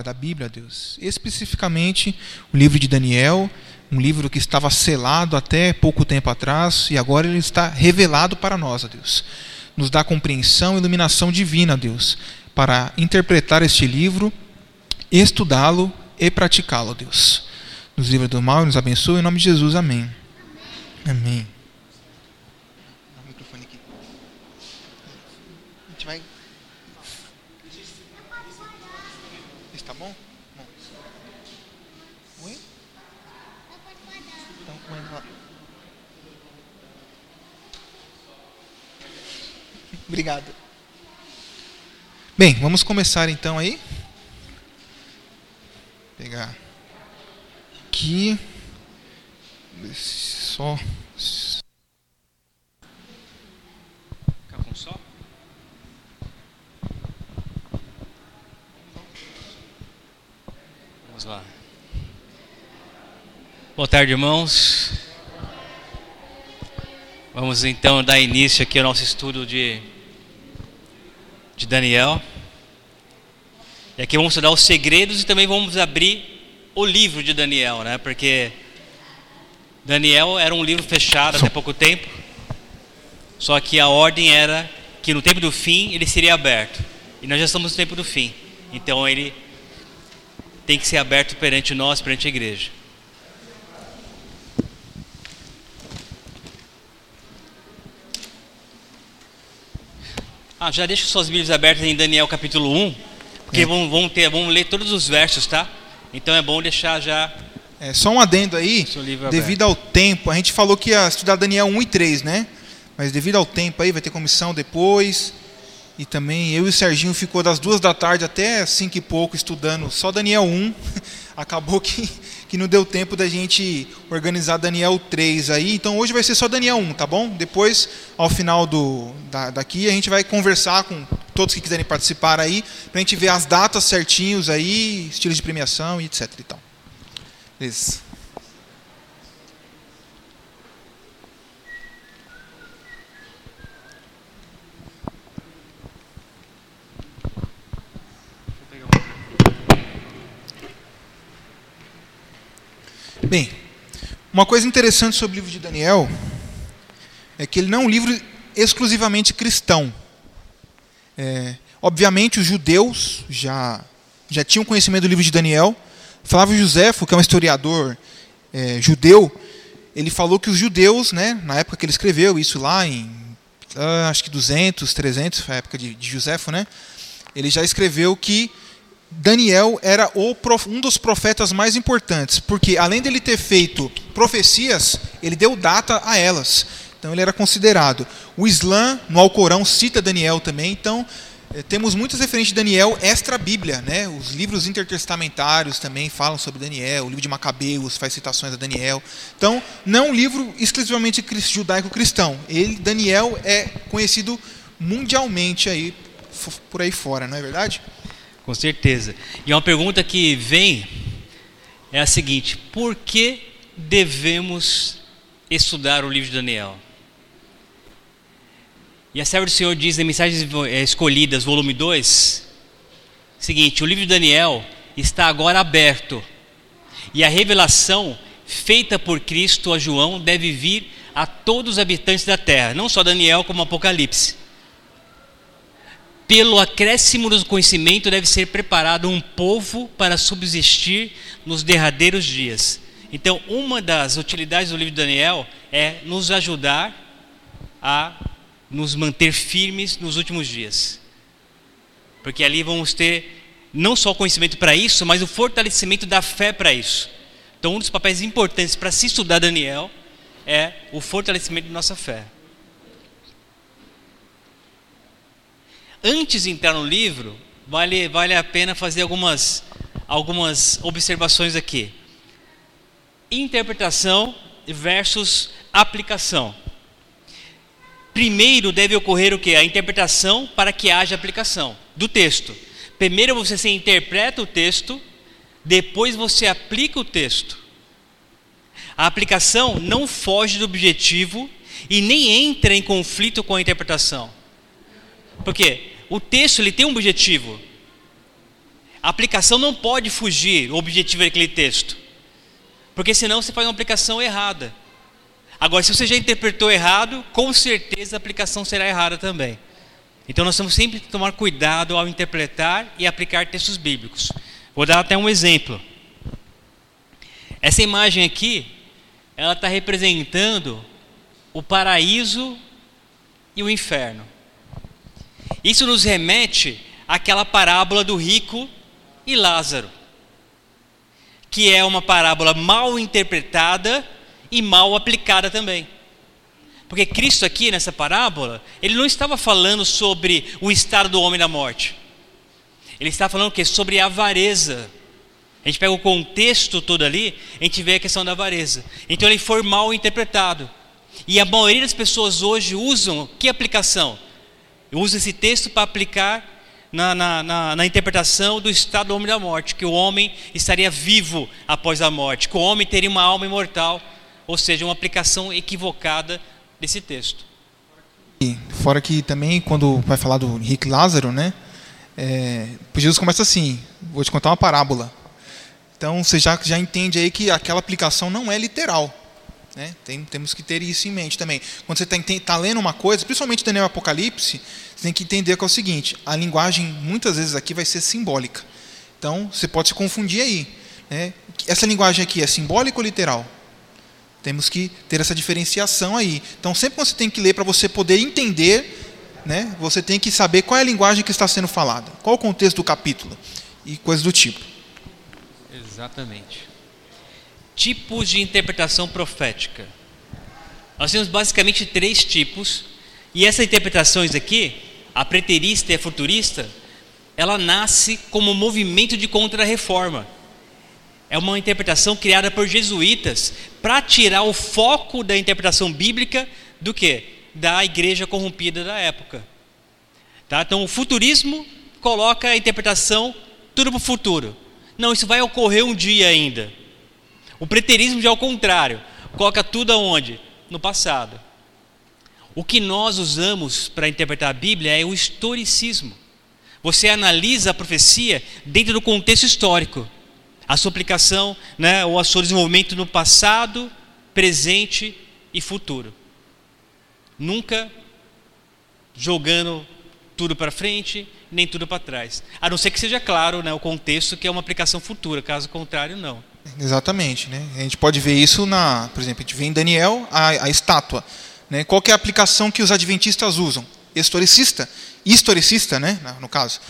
da Bíblia, Deus. Especificamente o livro de Daniel, um livro que estava selado até pouco tempo atrás e agora ele está revelado para nós, Deus. Nos dá compreensão e iluminação divina, Deus, para interpretar este livro, estudá-lo e praticá-lo, Deus. Nos livra do mal e nos abençoe em nome de Jesus. Amém. Amém. Obrigado. Bem, vamos começar então aí. Vou pegar aqui. Só. Ficar com só? Vamos lá. Boa tarde, irmãos. Vamos então dar início aqui ao nosso estudo de de Daniel. E aqui vamos estudar os segredos e também vamos abrir o livro de Daniel, né? Porque Daniel era um livro fechado até pouco tempo. Só que a ordem era que no tempo do fim ele seria aberto. E nós já estamos no tempo do fim. Então ele tem que ser aberto perante nós, perante a igreja. Ah, já deixa suas Bíblias abertas em Daniel capítulo 1, porque é. ter, vamos ler todos os versos, tá? Então é bom deixar já. É, só um adendo aí, devido ao tempo, a gente falou que ia estudar Daniel 1 e 3, né? Mas devido ao tempo aí, vai ter comissão depois. E também eu e o Serginho ficou das duas da tarde até cinco e pouco estudando só Daniel 1. Acabou que que não deu tempo da gente organizar Daniel 3 aí. Então hoje vai ser só Daniel 1, tá bom? Depois, ao final do, da, daqui, a gente vai conversar com todos que quiserem participar aí, para a gente ver as datas certinhos aí, estilos de premiação e etc e tal. Beleza. Bem, uma coisa interessante sobre o livro de Daniel é que ele não é um livro exclusivamente cristão. É, obviamente, os judeus já, já tinham conhecimento do livro de Daniel. Flávio Josefo, que é um historiador é, judeu, ele falou que os judeus, né, na época que ele escreveu isso lá em ah, acho que 200, 300, foi a época de, de Josefo, né? Ele já escreveu que Daniel era um dos profetas mais importantes, porque além dele ter feito profecias, ele deu data a elas. Então ele era considerado. O Islã, no Alcorão, cita Daniel também. Então eh, temos muitas referências de Daniel extra-Bíblia. Né? Os livros intertestamentários também falam sobre Daniel. O livro de Macabeus faz citações a Daniel. Então, não é um livro exclusivamente judaico-cristão. Ele, Daniel, é conhecido mundialmente aí, por aí fora, não é verdade? Com certeza. E uma pergunta que vem é a seguinte: por que devemos estudar o livro de Daniel? E a serva do Senhor diz em Mensagens Escolhidas, volume 2, seguinte: o livro de Daniel está agora aberto, e a revelação feita por Cristo a João deve vir a todos os habitantes da terra, não só Daniel, como Apocalipse pelo acréscimo do conhecimento deve ser preparado um povo para subsistir nos derradeiros dias. Então, uma das utilidades do livro de Daniel é nos ajudar a nos manter firmes nos últimos dias. Porque ali vamos ter não só o conhecimento para isso, mas o fortalecimento da fé para isso. Então, um dos papéis importantes para se estudar Daniel é o fortalecimento de nossa fé. Antes de entrar no livro, vale, vale a pena fazer algumas, algumas observações aqui. Interpretação versus aplicação. Primeiro deve ocorrer o que? A interpretação para que haja aplicação do texto. Primeiro você interpreta o texto, depois você aplica o texto. A aplicação não foge do objetivo e nem entra em conflito com a interpretação. Por quê? O texto ele tem um objetivo. a aplicação não pode fugir o objetivo daquele texto, porque senão você faz uma aplicação errada. Agora, se você já interpretou errado, com certeza a aplicação será errada também. Então, nós temos sempre que tomar cuidado ao interpretar e aplicar textos bíblicos. Vou dar até um exemplo. Essa imagem aqui, ela está representando o paraíso e o inferno. Isso nos remete àquela parábola do rico e Lázaro, que é uma parábola mal interpretada e mal aplicada também. Porque Cristo aqui nessa parábola, ele não estava falando sobre o estado do homem da morte. Ele está falando o quê? Sobre a avareza. A gente pega o contexto todo ali, a gente vê a questão da avareza. Então ele foi mal interpretado. E a maioria das pessoas hoje usam que aplicação? Usa esse texto para aplicar na, na, na, na, interpretação do estado do homem da morte, que o homem estaria vivo após a morte, que o homem teria uma alma imortal, ou seja, uma aplicação equivocada desse texto. Fora que também, quando vai falar do Henrique Lázaro, né, é, Jesus começa assim: vou te contar uma parábola. Então você já, já entende aí que aquela aplicação não é literal. Né? Tem, temos que ter isso em mente também. Quando você está tá lendo uma coisa, principalmente Daniel Apocalipse, você tem que entender que é o seguinte: a linguagem muitas vezes aqui vai ser simbólica. Então você pode se confundir aí. Né? Essa linguagem aqui é simbólica ou literal? Temos que ter essa diferenciação aí. Então sempre você tem que ler para você poder entender, né, você tem que saber qual é a linguagem que está sendo falada, qual o contexto do capítulo e coisas do tipo. Exatamente tipos de interpretação profética. Nós temos basicamente três tipos, e essas interpretações aqui, a preterista e a futurista, ela nasce como movimento de contra-reforma. É uma interpretação criada por jesuítas para tirar o foco da interpretação bíblica do que? Da igreja corrompida da época. Tá? Então, o futurismo coloca a interpretação tudo para o futuro. Não, isso vai ocorrer um dia ainda. O preterismo já é o contrário, coloca tudo aonde? No passado. O que nós usamos para interpretar a Bíblia é o historicismo. Você analisa a profecia dentro do contexto histórico, a sua aplicação, né, ou o seu desenvolvimento no passado, presente e futuro. Nunca jogando tudo para frente, nem tudo para trás. A não ser que seja claro né, o contexto que é uma aplicação futura, caso contrário, não. Exatamente. Né? A gente pode ver isso, na, por exemplo, a gente vê em Daniel a, a estátua. Né? Qual é a aplicação que os adventistas usam? Historicista? Historicista, né? no caso.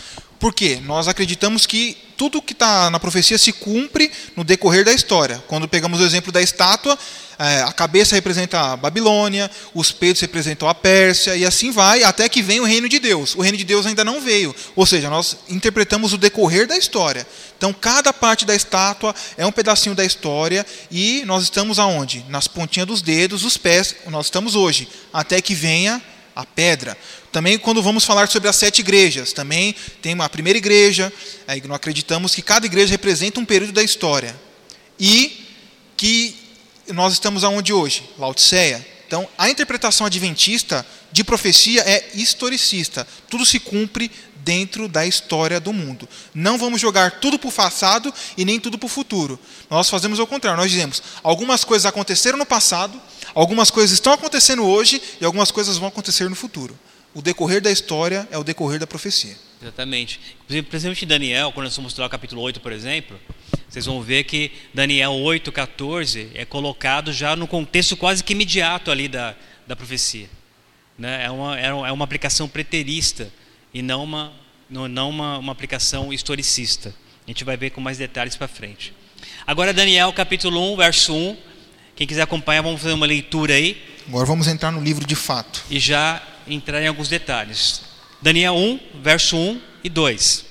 Por quê? Nós acreditamos que tudo que está na profecia se cumpre no decorrer da história. Quando pegamos o exemplo da estátua, é, a cabeça representa a Babilônia, os peitos representam a Pérsia, e assim vai, até que vem o reino de Deus. O reino de Deus ainda não veio. Ou seja, nós interpretamos o decorrer da história. Então, cada parte da estátua é um pedacinho da história, e nós estamos aonde? Nas pontinhas dos dedos, os pés, nós estamos hoje, até que venha a pedra. Também quando vamos falar sobre as sete igrejas, também tem uma primeira igreja, aí nós acreditamos que cada igreja representa um período da história. E que nós estamos aonde hoje? Laodiceia. Então, a interpretação adventista de profecia é historicista. Tudo se cumpre dentro da história do mundo. Não vamos jogar tudo para o passado e nem tudo para o futuro. Nós fazemos o contrário. Nós dizemos: algumas coisas aconteceram no passado, algumas coisas estão acontecendo hoje e algumas coisas vão acontecer no futuro. O decorrer da história é o decorrer da profecia. Exatamente. Principalmente Daniel, quando nós vamos mostrar o capítulo 8, por exemplo, vocês vão ver que Daniel 8, 14 é colocado já no contexto quase que imediato ali da, da profecia. Né? É, uma, é uma aplicação preterista e não uma, não uma, uma aplicação historicista. A gente vai ver com mais detalhes para frente. Agora, Daniel capítulo 1, verso 1. Quem quiser acompanhar, vamos fazer uma leitura aí. Agora vamos entrar no livro de fato. E já entrar em alguns detalhes. Daniel 1, verso 1 e 2.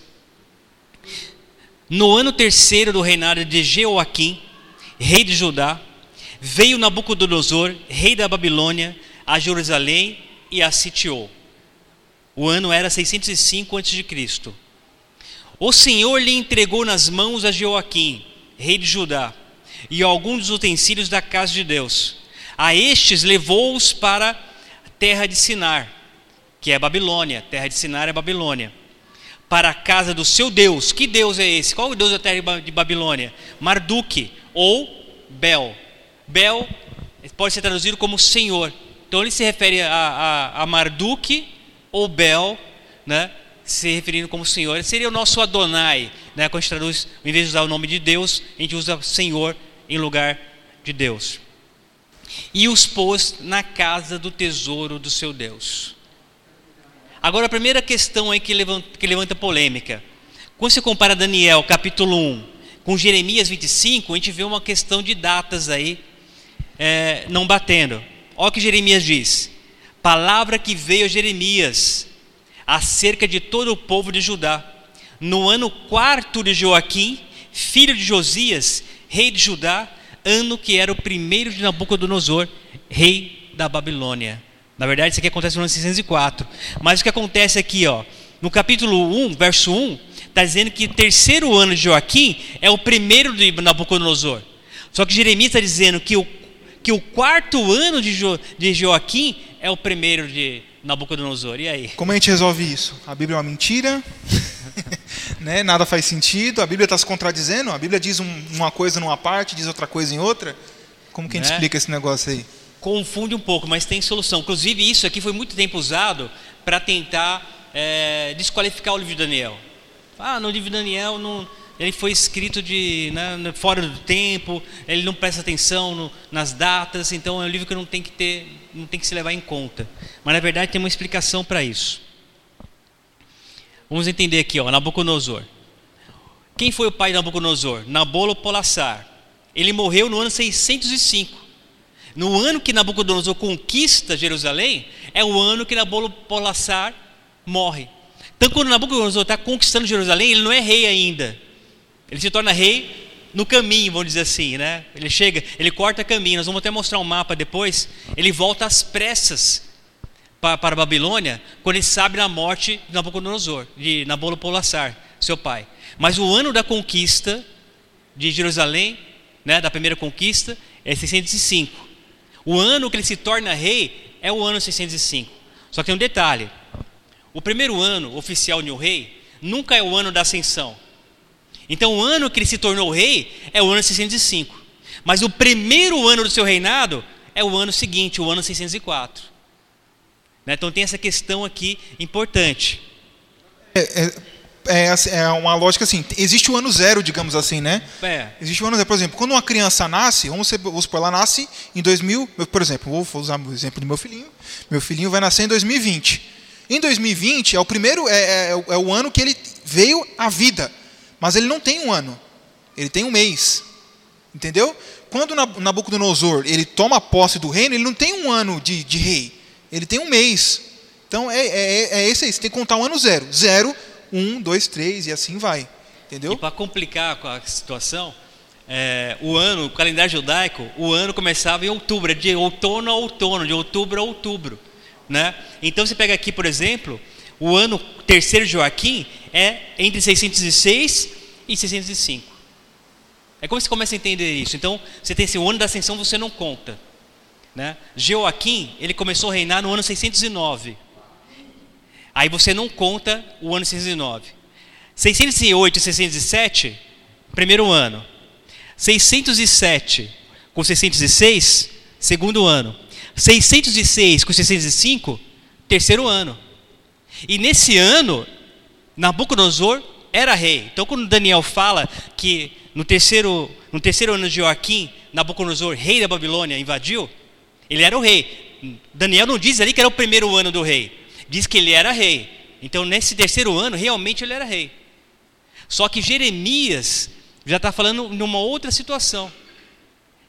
No ano terceiro do reinado de Jeoaquim, rei de Judá, veio Nabucodonosor, rei da Babilônia, a Jerusalém e a sitiou. O ano era 605 a.C. O Senhor lhe entregou nas mãos a Jeoaquim, rei de Judá, e alguns dos utensílios da casa de Deus. A estes levou-os para terra de Sinar, que é Babilônia. Terra de Sinar é Babilônia para a casa do seu Deus. Que Deus é esse? Qual é o Deus da terra de Babilônia? Marduk ou Bel. Bel pode ser traduzido como Senhor. Então ele se refere a, a, a Marduk ou Bel, né? se referindo como Senhor. Ele seria o nosso Adonai, né? quando a gente traduz, em vez de usar o nome de Deus, a gente usa Senhor em lugar de Deus. E os pôs na casa do tesouro do seu Deus. Agora, a primeira questão aí que levanta, que levanta polêmica. Quando você compara Daniel, capítulo 1, com Jeremias 25, a gente vê uma questão de datas aí é, não batendo. Olha o que Jeremias diz: Palavra que veio a Jeremias acerca de todo o povo de Judá, no ano quarto de Joaquim, filho de Josias, rei de Judá, ano que era o primeiro de Nabucodonosor, rei da Babilônia. Na verdade, isso aqui acontece no ano 604. Mas o que acontece aqui, ó, no capítulo 1, verso 1, está dizendo que o terceiro ano de Joaquim é o primeiro de Nabucodonosor. Só que Jeremias está dizendo que o, que o quarto ano de, jo, de Joaquim é o primeiro de Nabucodonosor. E aí? Como a gente resolve isso? A Bíblia é uma mentira? né? Nada faz sentido? A Bíblia está se contradizendo? A Bíblia diz um, uma coisa numa parte, diz outra coisa em outra? Como que a gente né? explica esse negócio aí? confunde um pouco, mas tem solução. Inclusive, isso aqui foi muito tempo usado para tentar é, desqualificar o livro de Daniel. Ah, no livro de Daniel não, ele foi escrito de né, fora do tempo, ele não presta atenção no, nas datas, então é um livro que não tem que ter, não tem que se levar em conta. Mas na verdade tem uma explicação para isso. Vamos entender aqui, ó, Nabucodonosor. Quem foi o pai de Nabucodonosor? Nabolo-Polassar. Ele morreu no ano 605. No ano que Nabucodonosor conquista Jerusalém, é o ano que Nabopolassar morre. Então, quando Nabucodonosor está conquistando Jerusalém, ele não é rei ainda. Ele se torna rei no caminho, vamos dizer assim, né? Ele chega, ele corta caminho. Nós vamos até mostrar um mapa depois. Ele volta às pressas para, para a Babilônia, quando ele sabe da morte de Nabucodonosor, de Nabopolassar, seu pai. Mas o ano da conquista de Jerusalém, né, da primeira conquista, é 605. O ano que ele se torna rei é o ano 605. Só que tem um detalhe: o primeiro ano oficial de um rei nunca é o ano da ascensão. Então, o ano que ele se tornou rei é o ano 605. Mas o primeiro ano do seu reinado é o ano seguinte, o ano 604. Né? Então, tem essa questão aqui importante. É, é é, assim, é uma lógica assim, existe o ano zero, digamos assim, né? É. Existe o ano zero. Por exemplo, quando uma criança nasce, vamos, vamos supor, ela nasce em 2000, por exemplo, vou usar o exemplo do meu filhinho, meu filhinho vai nascer em 2020. Em 2020 é o primeiro, é, é, é o ano que ele veio à vida, mas ele não tem um ano, ele tem um mês, entendeu? Quando Nabucodonosor ele toma posse do reino, ele não tem um ano de, de rei, ele tem um mês. Então é, é, é esse aí, você tem que contar um ano zero. Zero um, dois, três e assim vai. Entendeu? E para complicar com a situação, é, o ano, o calendário judaico, o ano começava em outubro, de outono a outono, de outubro a outubro. Né? Então você pega aqui, por exemplo, o ano terceiro de Joaquim é entre 606 e 605. É como você começa a entender isso. Então, você tem esse ano da ascensão, você não conta. Né? Joaquim, ele começou a reinar no ano 609. Aí você não conta o ano 609. 608 e 607, primeiro ano. 607 com 606, segundo ano. 606 com 605, terceiro ano. E nesse ano, Nabucodonosor era rei. Então, quando Daniel fala que no terceiro, no terceiro ano de Joaquim, Nabucodonosor, rei da Babilônia, invadiu, ele era o rei. Daniel não diz ali que era o primeiro ano do rei diz que ele era rei. Então, nesse terceiro ano, realmente ele era rei. Só que Jeremias já está falando numa outra situação.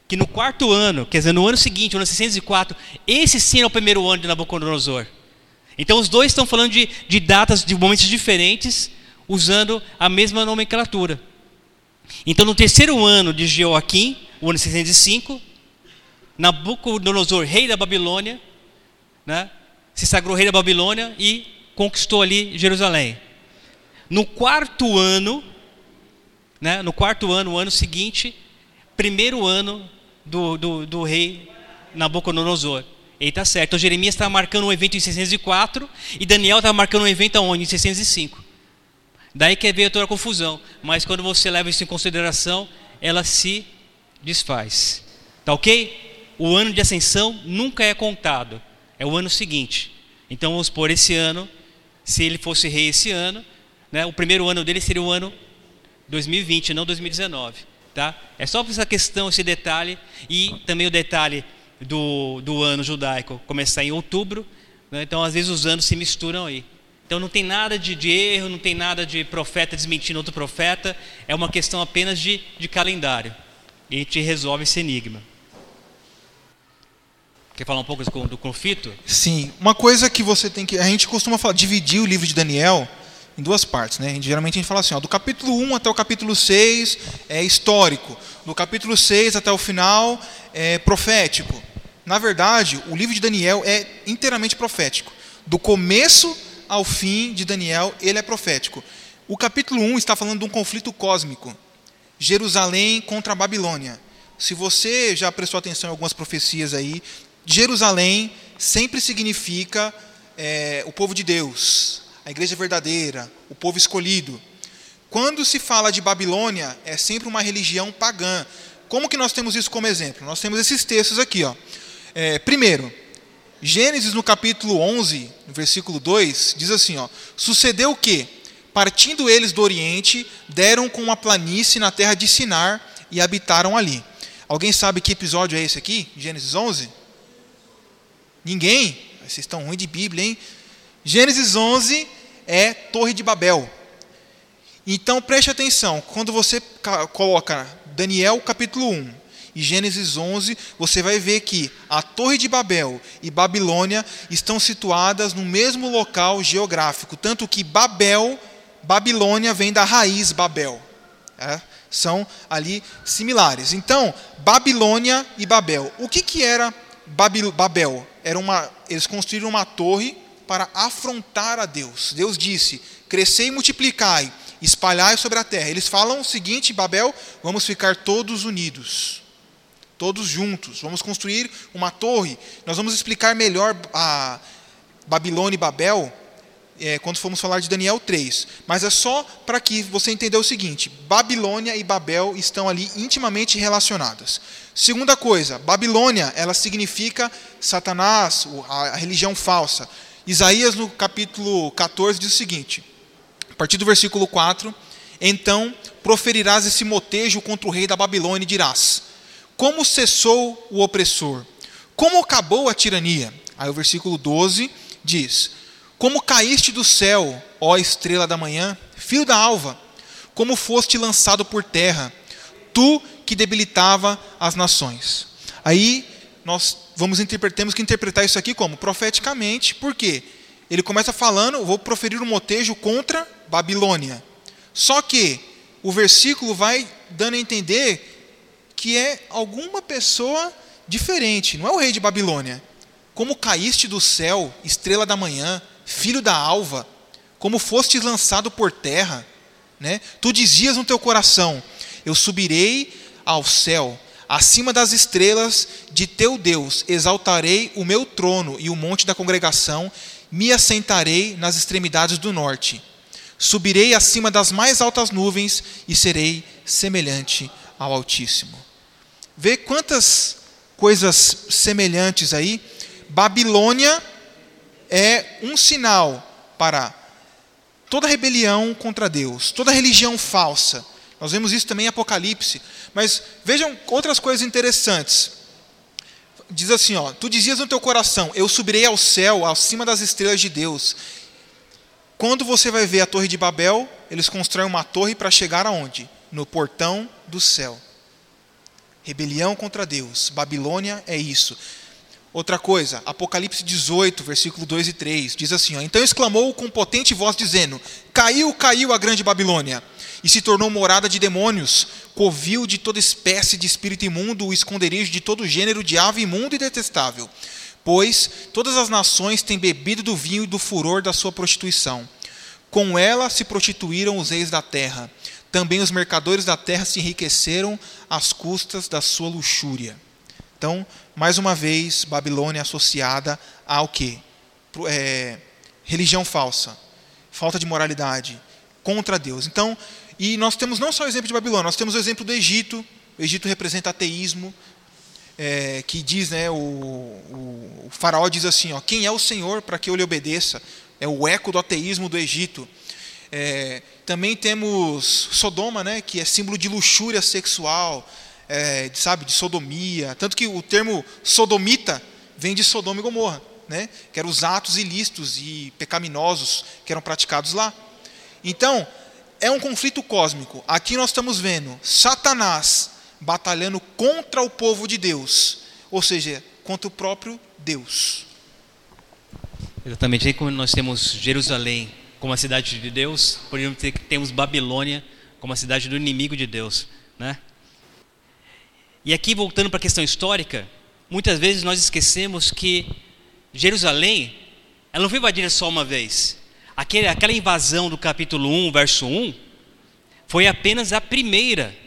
Que no quarto ano, quer dizer, no ano seguinte, no ano 604, esse sim é o primeiro ano de Nabucodonosor. Então, os dois estão falando de, de datas, de momentos diferentes, usando a mesma nomenclatura. Então, no terceiro ano de Joaquim, o ano 605, Nabucodonosor, rei da Babilônia, né, se sagrou rei da Babilônia e conquistou ali Jerusalém. No quarto ano, né, no quarto ano, o ano seguinte, primeiro ano do, do, do rei Nabucodonosor. Ele está certo. Então Jeremias está marcando um evento em 604 e Daniel está marcando um evento aonde? Em 605. Daí que veio toda a confusão. Mas quando você leva isso em consideração, ela se desfaz. Tá ok? O ano de ascensão nunca é contado. É o ano seguinte. Então vamos por esse ano, se ele fosse rei esse ano, né, o primeiro ano dele seria o ano 2020, não 2019. Tá? É só essa questão, esse detalhe, e também o detalhe do, do ano judaico começar em outubro. Né, então, às vezes, os anos se misturam aí. Então, não tem nada de, de erro, não tem nada de profeta desmentindo outro profeta, é uma questão apenas de, de calendário. E a gente resolve esse enigma. Quer falar um pouco do, do conflito? Sim. Uma coisa que você tem que. A gente costuma falar, dividir o livro de Daniel em duas partes. Né? Geralmente a gente fala assim: ó, do capítulo 1 até o capítulo 6 é histórico, do capítulo 6 até o final é profético. Na verdade, o livro de Daniel é inteiramente profético. Do começo ao fim de Daniel, ele é profético. O capítulo 1 está falando de um conflito cósmico. Jerusalém contra a Babilônia. Se você já prestou atenção em algumas profecias aí, Jerusalém sempre significa é, o povo de Deus, a igreja verdadeira, o povo escolhido. Quando se fala de Babilônia, é sempre uma religião pagã. Como que nós temos isso como exemplo? Nós temos esses textos aqui. Ó. É, primeiro, Gênesis no capítulo 11, no versículo 2, diz assim: ó, Sucedeu o que? Partindo eles do Oriente, deram com uma planície na terra de Sinar e habitaram ali. Alguém sabe que episódio é esse aqui? Gênesis 11? Ninguém? Vocês estão ruins de Bíblia, hein? Gênesis 11 é Torre de Babel. Então preste atenção, quando você coloca Daniel capítulo 1 e Gênesis 11, você vai ver que a Torre de Babel e Babilônia estão situadas no mesmo local geográfico, tanto que Babel, Babilônia vem da raiz Babel. É? São ali similares. Então, Babilônia e Babel. O que, que era Babel? Era uma, eles construíram uma torre para afrontar a Deus. Deus disse: crescei e multiplicai, espalhai sobre a terra. Eles falam o seguinte: Babel, vamos ficar todos unidos, todos juntos, vamos construir uma torre. Nós vamos explicar melhor a Babilônia e Babel é, quando formos falar de Daniel 3. Mas é só para que você entenda o seguinte: Babilônia e Babel estão ali intimamente relacionadas. Segunda coisa, Babilônia, ela significa Satanás, a religião falsa. Isaías, no capítulo 14, diz o seguinte: a partir do versículo 4: Então proferirás esse motejo contra o rei da Babilônia e dirás: Como cessou o opressor? Como acabou a tirania? Aí o versículo 12 diz: Como caíste do céu, ó estrela da manhã, filho da alva, como foste lançado por terra, tu que debilitava as nações. Aí nós vamos temos que interpretar isso aqui como profeticamente, porque ele começa falando, vou proferir um motejo contra Babilônia. Só que o versículo vai dando a entender que é alguma pessoa diferente, não é o rei de Babilônia. Como caíste do céu, estrela da manhã, filho da alva, como fostes lançado por terra, né? Tu dizias no teu coração: Eu subirei ao céu, Acima das estrelas de teu Deus exaltarei o meu trono e o monte da congregação, me assentarei nas extremidades do norte. Subirei acima das mais altas nuvens e serei semelhante ao Altíssimo. Vê quantas coisas semelhantes aí. Babilônia é um sinal para toda rebelião contra Deus, toda religião falsa. Nós vemos isso também em Apocalipse. Mas vejam outras coisas interessantes. Diz assim, ó, tu dizias no teu coração, eu subirei ao céu, acima das estrelas de Deus. Quando você vai ver a torre de Babel, eles constroem uma torre para chegar aonde? No portão do céu. Rebelião contra Deus. Babilônia é isso. Outra coisa, Apocalipse 18, versículo 2 e 3, diz assim: ó, Então exclamou com potente voz, dizendo: Caiu, caiu a grande Babilônia e se tornou morada de demônios, covil de toda espécie de espírito imundo, o esconderijo de todo gênero de ave imundo e detestável. Pois todas as nações têm bebido do vinho e do furor da sua prostituição. Com ela se prostituíram os reis da terra. Também os mercadores da terra se enriqueceram às custas da sua luxúria. Então, mais uma vez, Babilônia associada ao quê? É, religião falsa, falta de moralidade, contra Deus. Então, e nós temos não só o exemplo de Babilônia, nós temos o exemplo do Egito. O Egito representa ateísmo, é, que diz, né, o, o, o, faraó diz assim, ó, quem é o Senhor para que eu lhe obedeça? É o eco do ateísmo do Egito. É, também temos Sodoma, né, que é símbolo de luxúria sexual, é, de, sabe, de sodomia. Tanto que o termo sodomita vem de Sodoma e Gomorra, né, que eram os atos ilícitos e pecaminosos que eram praticados lá. Então, é um conflito cósmico. Aqui nós estamos vendo Satanás batalhando contra o povo de Deus, ou seja, contra o próprio Deus. Exatamente. Aí como nós temos Jerusalém como a cidade de Deus, podemos dizer que temos Babilônia como a cidade do inimigo de Deus, né? E aqui voltando para a questão histórica, muitas vezes nós esquecemos que Jerusalém, ela não foi invadida só uma vez. Aquele, aquela invasão do capítulo 1, verso 1, foi apenas a primeira.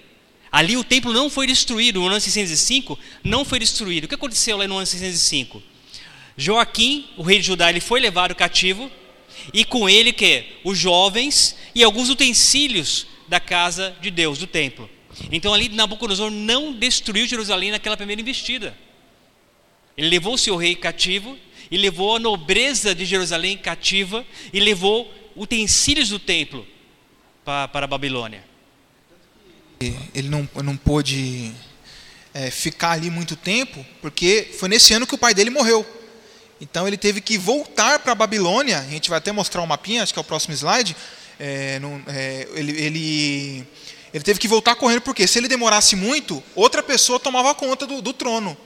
Ali o templo não foi destruído, no ano 605 não foi destruído. O que aconteceu lá no ano 605? Joaquim, o rei de Judá, ele foi levado cativo e com ele que os jovens e alguns utensílios da casa de Deus, do templo. Então ali Nabucodonosor não destruiu Jerusalém naquela primeira investida. Ele levou o seu rei cativo e levou a nobreza de Jerusalém cativa e levou utensílios do templo para, para a Babilônia. Ele não, não pôde é, ficar ali muito tempo, porque foi nesse ano que o pai dele morreu. Então ele teve que voltar para a Babilônia. A gente vai até mostrar um mapinha, acho que é o próximo slide. É, não, é, ele, ele, ele, teve que voltar correndo, porque se ele demorasse muito, outra pessoa tomava conta do, do trono.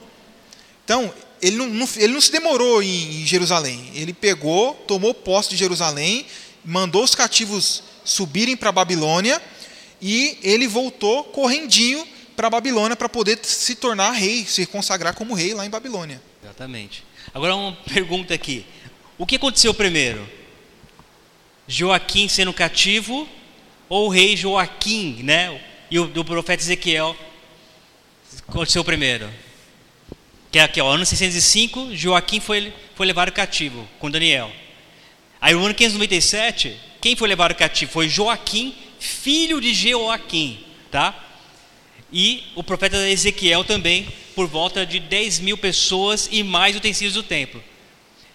Então, ele não, não, ele não se demorou em, em Jerusalém. Ele pegou, tomou posse de Jerusalém, mandou os cativos subirem para a Babilônia e ele voltou correndinho para a Babilônia para poder se tornar rei, se consagrar como rei lá em Babilônia. Exatamente. Agora uma pergunta aqui. O que aconteceu primeiro? Joaquim sendo cativo ou o rei Joaquim, né? E o do profeta Ezequiel aconteceu primeiro? Que é aqui, ó, ano 605, Joaquim foi, foi levado cativo com Daniel. Aí no ano 597, quem foi levado cativo? Foi Joaquim, filho de Joaquim, tá? E o profeta Ezequiel também por volta de 10 mil pessoas e mais utensílios do templo.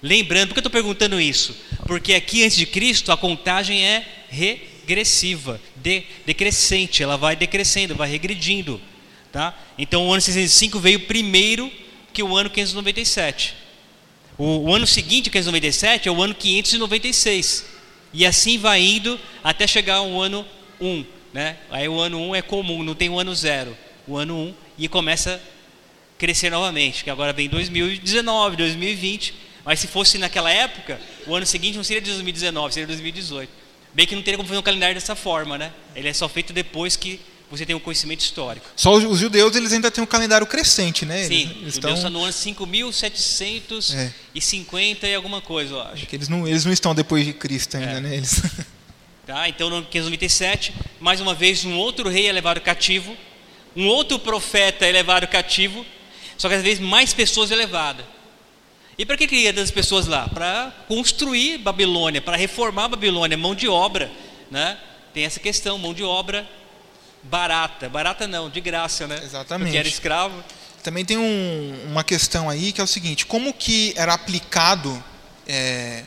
Lembrando, por que eu estou perguntando isso? Porque aqui antes de Cristo a contagem é regressiva, de, decrescente, ela vai decrescendo, vai regredindo. Tá? Então o ano 605 veio primeiro que o ano 597. O, o ano seguinte, 597, é o ano 596. E assim vai indo até chegar ao ano 1. Né? Aí o ano 1 é comum, não tem o ano 0. O ano 1 e começa crescer novamente, que agora vem 2019, 2020, mas se fosse naquela época, o ano seguinte não seria 2019, seria 2018. Bem que não teria como fazer um calendário dessa forma, né? Ele é só feito depois que você tem um conhecimento histórico. Só os judeus eles ainda têm um calendário crescente, né? Sim, eles, estão está no ano 5.750 é. e alguma coisa, eu acho. É eles, não, eles não estão depois de Cristo ainda, é. né? Eles... Tá, então no 597, mais uma vez um outro rei é levado cativo, um outro profeta é levado cativo, só que às vezes mais pessoas é levada. E para que queria das pessoas lá? Para construir Babilônia, para reformar Babilônia, mão de obra, né? Tem essa questão, mão de obra barata, barata não, de graça, né? Exatamente. Porque era escravo. Também tem um, uma questão aí que é o seguinte: como que era aplicado, é,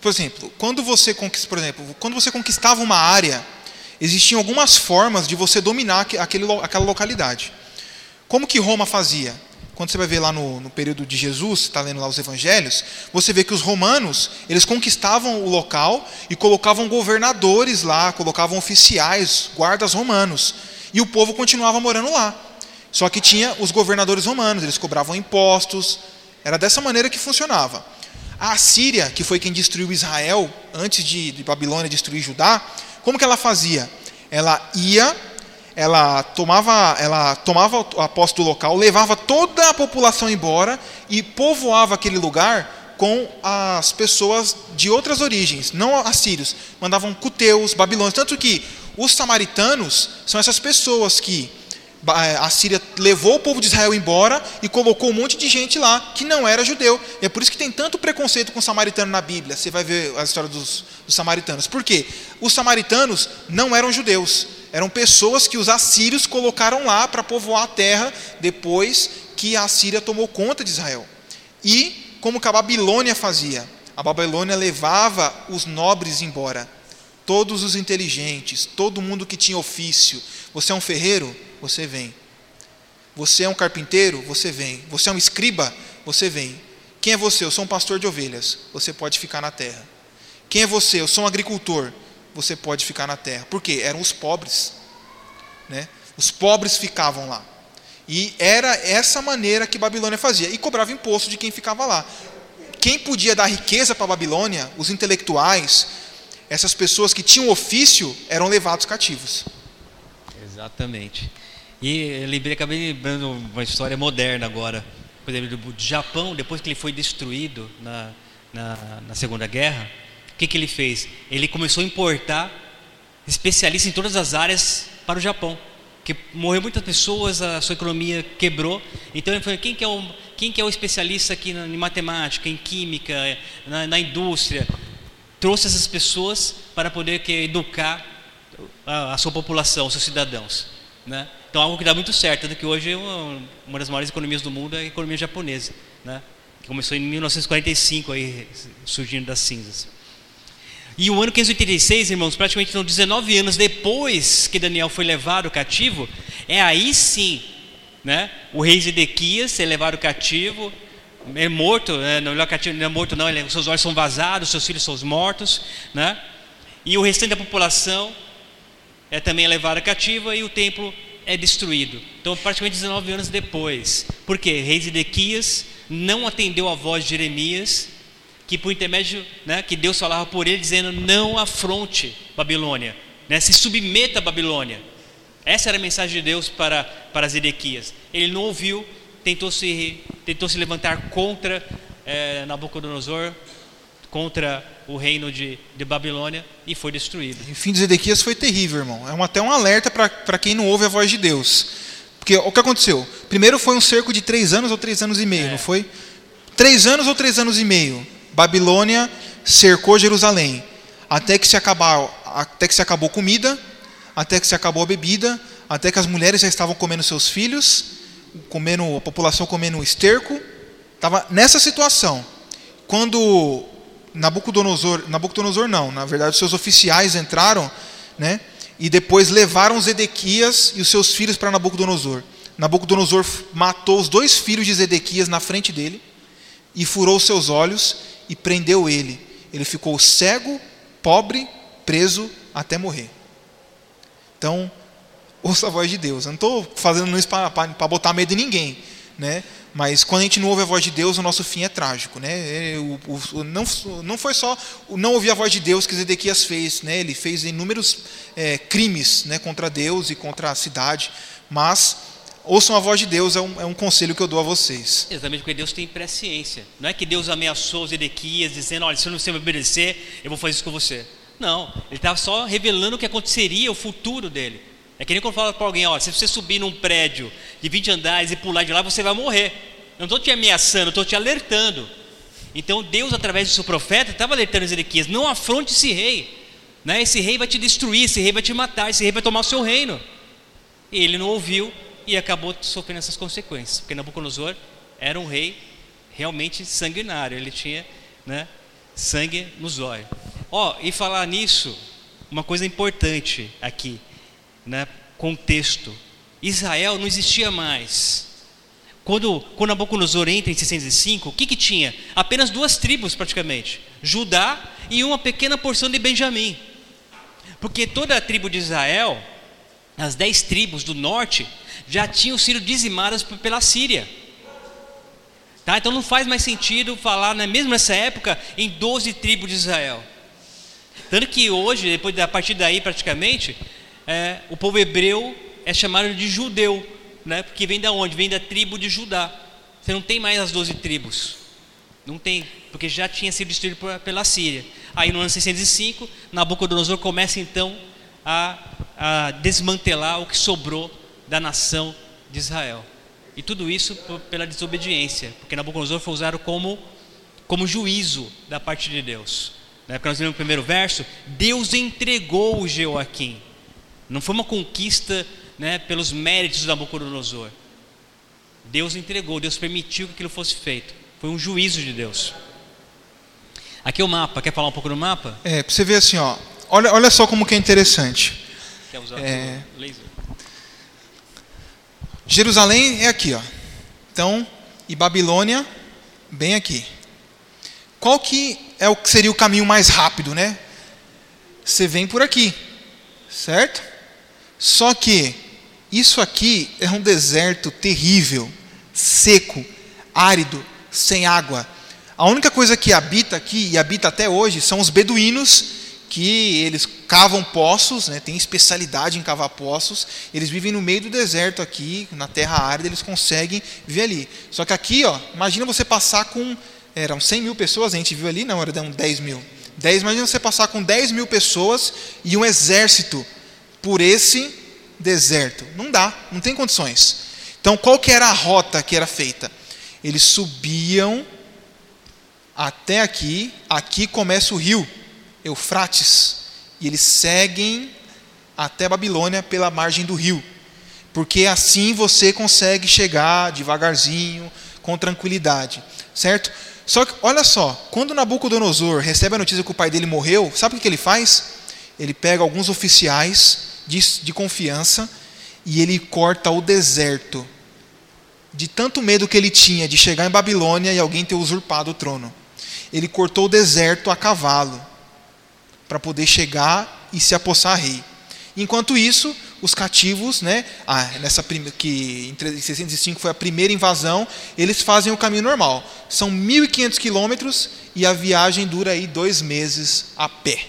por exemplo, quando você conquista, por exemplo, quando você conquistava uma área, existiam algumas formas de você dominar aquele, aquela localidade. Como que Roma fazia? Quando você vai ver lá no, no período de Jesus, está lendo lá os evangelhos, você vê que os romanos, eles conquistavam o local e colocavam governadores lá, colocavam oficiais, guardas romanos. E o povo continuava morando lá. Só que tinha os governadores romanos, eles cobravam impostos. Era dessa maneira que funcionava. A Assíria, que foi quem destruiu Israel antes de, de Babilônia destruir Judá, como que ela fazia? Ela ia ela tomava, ela tomava a posse do local, levava toda a população embora e povoava aquele lugar com as pessoas de outras origens, não assírios. Mandavam cuteus, babilônios. Tanto que os samaritanos são essas pessoas que é, a Síria levou o povo de Israel embora e colocou um monte de gente lá que não era judeu. E é por isso que tem tanto preconceito com o samaritano na Bíblia. Você vai ver a história dos, dos samaritanos. Por quê? Os samaritanos não eram judeus. Eram pessoas que os assírios colocaram lá para povoar a terra depois que a Síria tomou conta de Israel. E como que a Babilônia fazia? A Babilônia levava os nobres embora. Todos os inteligentes, todo mundo que tinha ofício. Você é um ferreiro? você vem. Você é um carpinteiro? Você vem. Você é um escriba? Você vem. Quem é você? Eu sou um pastor de ovelhas. Você pode ficar na terra. Quem é você? Eu sou um agricultor. Você pode ficar na terra. Por quê? Eram os pobres. Né? Os pobres ficavam lá. E era essa maneira que Babilônia fazia. E cobrava imposto de quem ficava lá. Quem podia dar riqueza para Babilônia, os intelectuais, essas pessoas que tinham ofício, eram levados cativos. Exatamente. E lembrei, acabei lembrando uma história moderna agora. Por exemplo, do Japão, depois que ele foi destruído na, na, na Segunda Guerra, que, que ele fez? Ele começou a importar especialistas em todas as áreas para o Japão. Que morreu muitas pessoas, a sua economia quebrou. Então ele falou: quem que é o, quem que é o especialista aqui em matemática, em química, na, na indústria? Trouxe essas pessoas para poder que, educar a, a sua população, os seus cidadãos. Né? Então, algo que dá muito certo, tanto que hoje uma, uma das maiores economias do mundo é a economia japonesa, né? que começou em 1945, aí, surgindo das cinzas. E o ano 586, irmãos, praticamente então, 19 anos depois que Daniel foi levado cativo, é aí sim, né? o rei Zedequias é levado cativo, é morto, né? não, é não é morto não, ele, seus olhos são vazados, seus filhos são mortos, né? e o restante da população é também levado cativo e o templo é destruído. Então, praticamente 19 anos depois. Por quê? Rei Zedequias não atendeu a voz de Jeremias, que por intermédio, né, que Deus falava por ele, dizendo: não afronte Babilônia, né, se submeta a Babilônia. Essa era a mensagem de Deus para, para Zedequias. Ele não ouviu, tentou se, tentou se levantar contra é, Nabucodonosor, contra o reino de, de Babilônia e foi destruído. O fim de Zedequias foi terrível, irmão. É um, até um alerta para quem não ouve a voz de Deus. Porque o que aconteceu? Primeiro foi um cerco de três anos ou três anos e meio, é. não foi? Três anos ou três anos e meio. Babilônia cercou Jerusalém. Até que se, acabar, até que se acabou comida, até que se acabou a bebida, até que as mulheres já estavam comendo seus filhos, comendo a população comendo esterco. Estava nessa situação. Quando Nabucodonosor, Nabucodonosor não, na verdade seus oficiais entraram, né? E depois levaram Zedequias e os seus filhos para Nabucodonosor. Nabucodonosor matou os dois filhos de Zedequias na frente dele e furou seus olhos e prendeu ele. Ele ficou cego, pobre, preso até morrer. Então, ouça a voz de Deus. Eu não estou fazendo isso para botar medo em ninguém, né? Mas quando a gente não ouve a voz de Deus, o nosso fim é trágico. Né? O, o, não, não foi só não ouvir a voz de Deus que Zedequias fez. Né? Ele fez inúmeros é, crimes né, contra Deus e contra a cidade. Mas ouçam a voz de Deus, é um, é um conselho que eu dou a vocês. Exatamente, porque Deus tem presciência. Não é que Deus ameaçou Zedequias dizendo: olha, se você me obedecer, eu vou fazer isso com você. Não, ele estava só revelando o que aconteceria, o futuro dele. É que nem quando fala para alguém, ó, se você subir num prédio de 20 andares e pular de lá, você vai morrer. Eu não estou te ameaçando, estou te alertando. Então Deus, através do seu profeta, estava alertando Ezequias, não afronte esse rei. Né? Esse rei vai te destruir, esse rei vai te matar, esse rei vai tomar o seu reino. E ele não ouviu e acabou sofrendo essas consequências. Porque Nabucodonosor era um rei realmente sanguinário, ele tinha né, sangue nos olhos. Ó, e falar nisso, uma coisa importante aqui né, contexto. Israel não existia mais. Quando, quando Nabucodonosor entra em 605, o que, que tinha? Apenas duas tribos praticamente: Judá e uma pequena porção de Benjamim. Porque toda a tribo de Israel, as dez tribos do norte, já tinham sido dizimadas pela Síria. Tá? Então não faz mais sentido falar, né, mesmo nessa época, em 12 tribos de Israel. Tanto que hoje, depois a partir daí praticamente, é, o povo hebreu é chamado de judeu, né? porque vem da onde? Vem da tribo de Judá. Você não tem mais as doze tribos. Não tem, porque já tinha sido destruído pela Síria. Aí no ano 605, Nabucodonosor começa então a, a desmantelar o que sobrou da nação de Israel. E tudo isso pela desobediência, porque Nabucodonosor foi usado como, como juízo da parte de Deus. Época nós vimos no primeiro verso, Deus entregou o Joaquim. Não foi uma conquista né, pelos méritos de Nabucodonosor. Deus entregou, Deus permitiu que aquilo fosse feito. Foi um juízo de Deus. Aqui é o mapa. Quer falar um pouco do mapa? É, para você ver assim, ó. Olha, olha só como que é interessante. Usar É. o laser? Jerusalém é aqui, ó. Então, e Babilônia bem aqui. Qual que é o que seria o caminho mais rápido, né? Você vem por aqui, certo? Só que isso aqui é um deserto terrível, seco, árido, sem água. A única coisa que habita aqui e habita até hoje são os beduínos que eles cavam poços, né, tem especialidade em cavar poços. Eles vivem no meio do deserto aqui, na terra árida, eles conseguem viver ali. Só que aqui, ó, imagina você passar com eram 100 mil pessoas, a gente viu ali, não, eram 10 mil. 10, imagina você passar com 10 mil pessoas e um exército por esse deserto. Não dá, não tem condições. Então, qual que era a rota que era feita? Eles subiam até aqui, aqui começa o rio Eufrates, e eles seguem até Babilônia pela margem do rio, porque assim você consegue chegar devagarzinho, com tranquilidade, certo? Só que, olha só, quando Nabucodonosor recebe a notícia que o pai dele morreu, sabe o que ele faz? Ele pega alguns oficiais de, de confiança e ele corta o deserto, de tanto medo que ele tinha de chegar em Babilônia e alguém ter usurpado o trono. Ele cortou o deserto a cavalo para poder chegar e se apossar rei. Enquanto isso, os cativos, né, ah, nessa que em 605 foi a primeira invasão, eles fazem o caminho normal. São 1.500 quilômetros e a viagem dura aí dois meses a pé.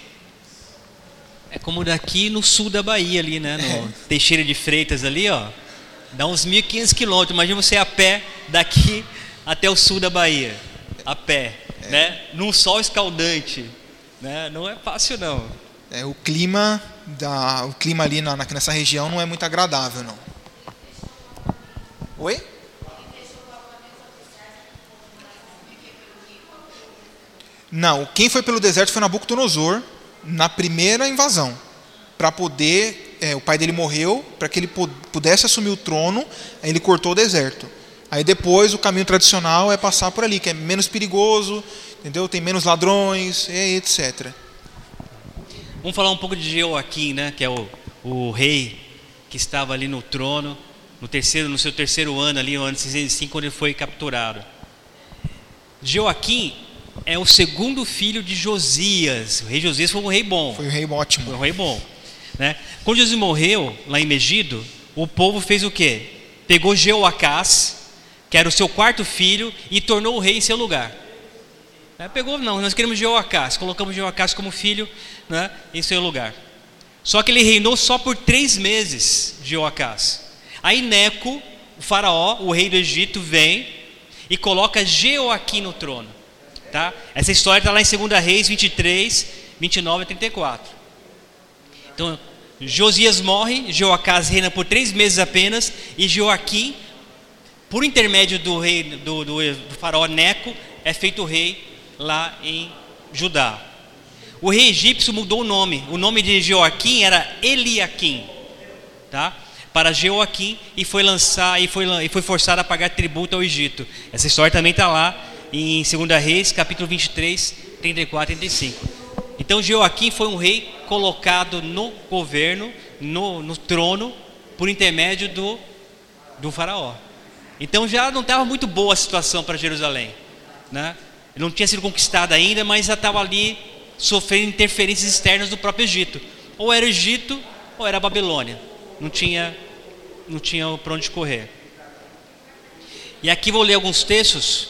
É como daqui no sul da Bahia, ali, né? No É. Teixeira de Freitas, ali, ó. Dá uns 1.500 quilômetros. Imagina você a pé daqui até o sul da Bahia. A pé, É. né? Num sol escaldante. Né? Não é fácil, não. É, o clima da, o clima ali na, nessa região não é muito agradável, não. Oi? Não, quem foi pelo deserto foi Nabucodonosor na primeira invasão, para poder, é, o pai dele morreu, para que ele pu- pudesse assumir o trono, ele cortou o deserto. Aí depois o caminho tradicional é passar por ali, que é menos perigoso, entendeu? Tem menos ladrões, e etc. Vamos falar um pouco de Jeoaquim, né? Que é o, o rei que estava ali no trono, no terceiro, no seu terceiro ano ali, no ano de 605, quando ele foi capturado. Joaquim é o segundo filho de Josias. O rei Josias foi um rei bom. Foi um rei ótimo. Foi um rei bom. Né? Quando Josias morreu, lá em Megido, o povo fez o quê? Pegou Jeoacás, que era o seu quarto filho, e tornou o rei em seu lugar. Né? Pegou, não, nós queremos Jeoacás, colocamos Jeoacás como filho né, em seu lugar. Só que ele reinou só por três meses, Jeoacás. Aí Neco, o faraó, o rei do Egito, vem e coloca Jeoaquim no trono. Tá? Essa história está lá em 2 Reis 23, 29 a 34. Então, Josias morre, Joacás reina por três meses apenas, e Joaquim, por intermédio do rei do, do, do faraó Neco, é feito rei lá em Judá. O rei egípcio mudou o nome. O nome de Joaquim era Eliaquim, tá? Para Joaquim e foi lançar e foi, e foi forçado a pagar tributo ao Egito. Essa história também está lá em 2 Reis, capítulo 23, 34 e 35. Então Joaquim foi um rei colocado no governo, no, no trono, por intermédio do, do faraó. Então já não estava muito boa a situação para Jerusalém. Né? Não tinha sido conquistada ainda, mas já estava ali sofrendo interferências externas do próprio Egito. Ou era Egito ou era Babilônia. Não tinha, não tinha para onde correr. E aqui vou ler alguns textos.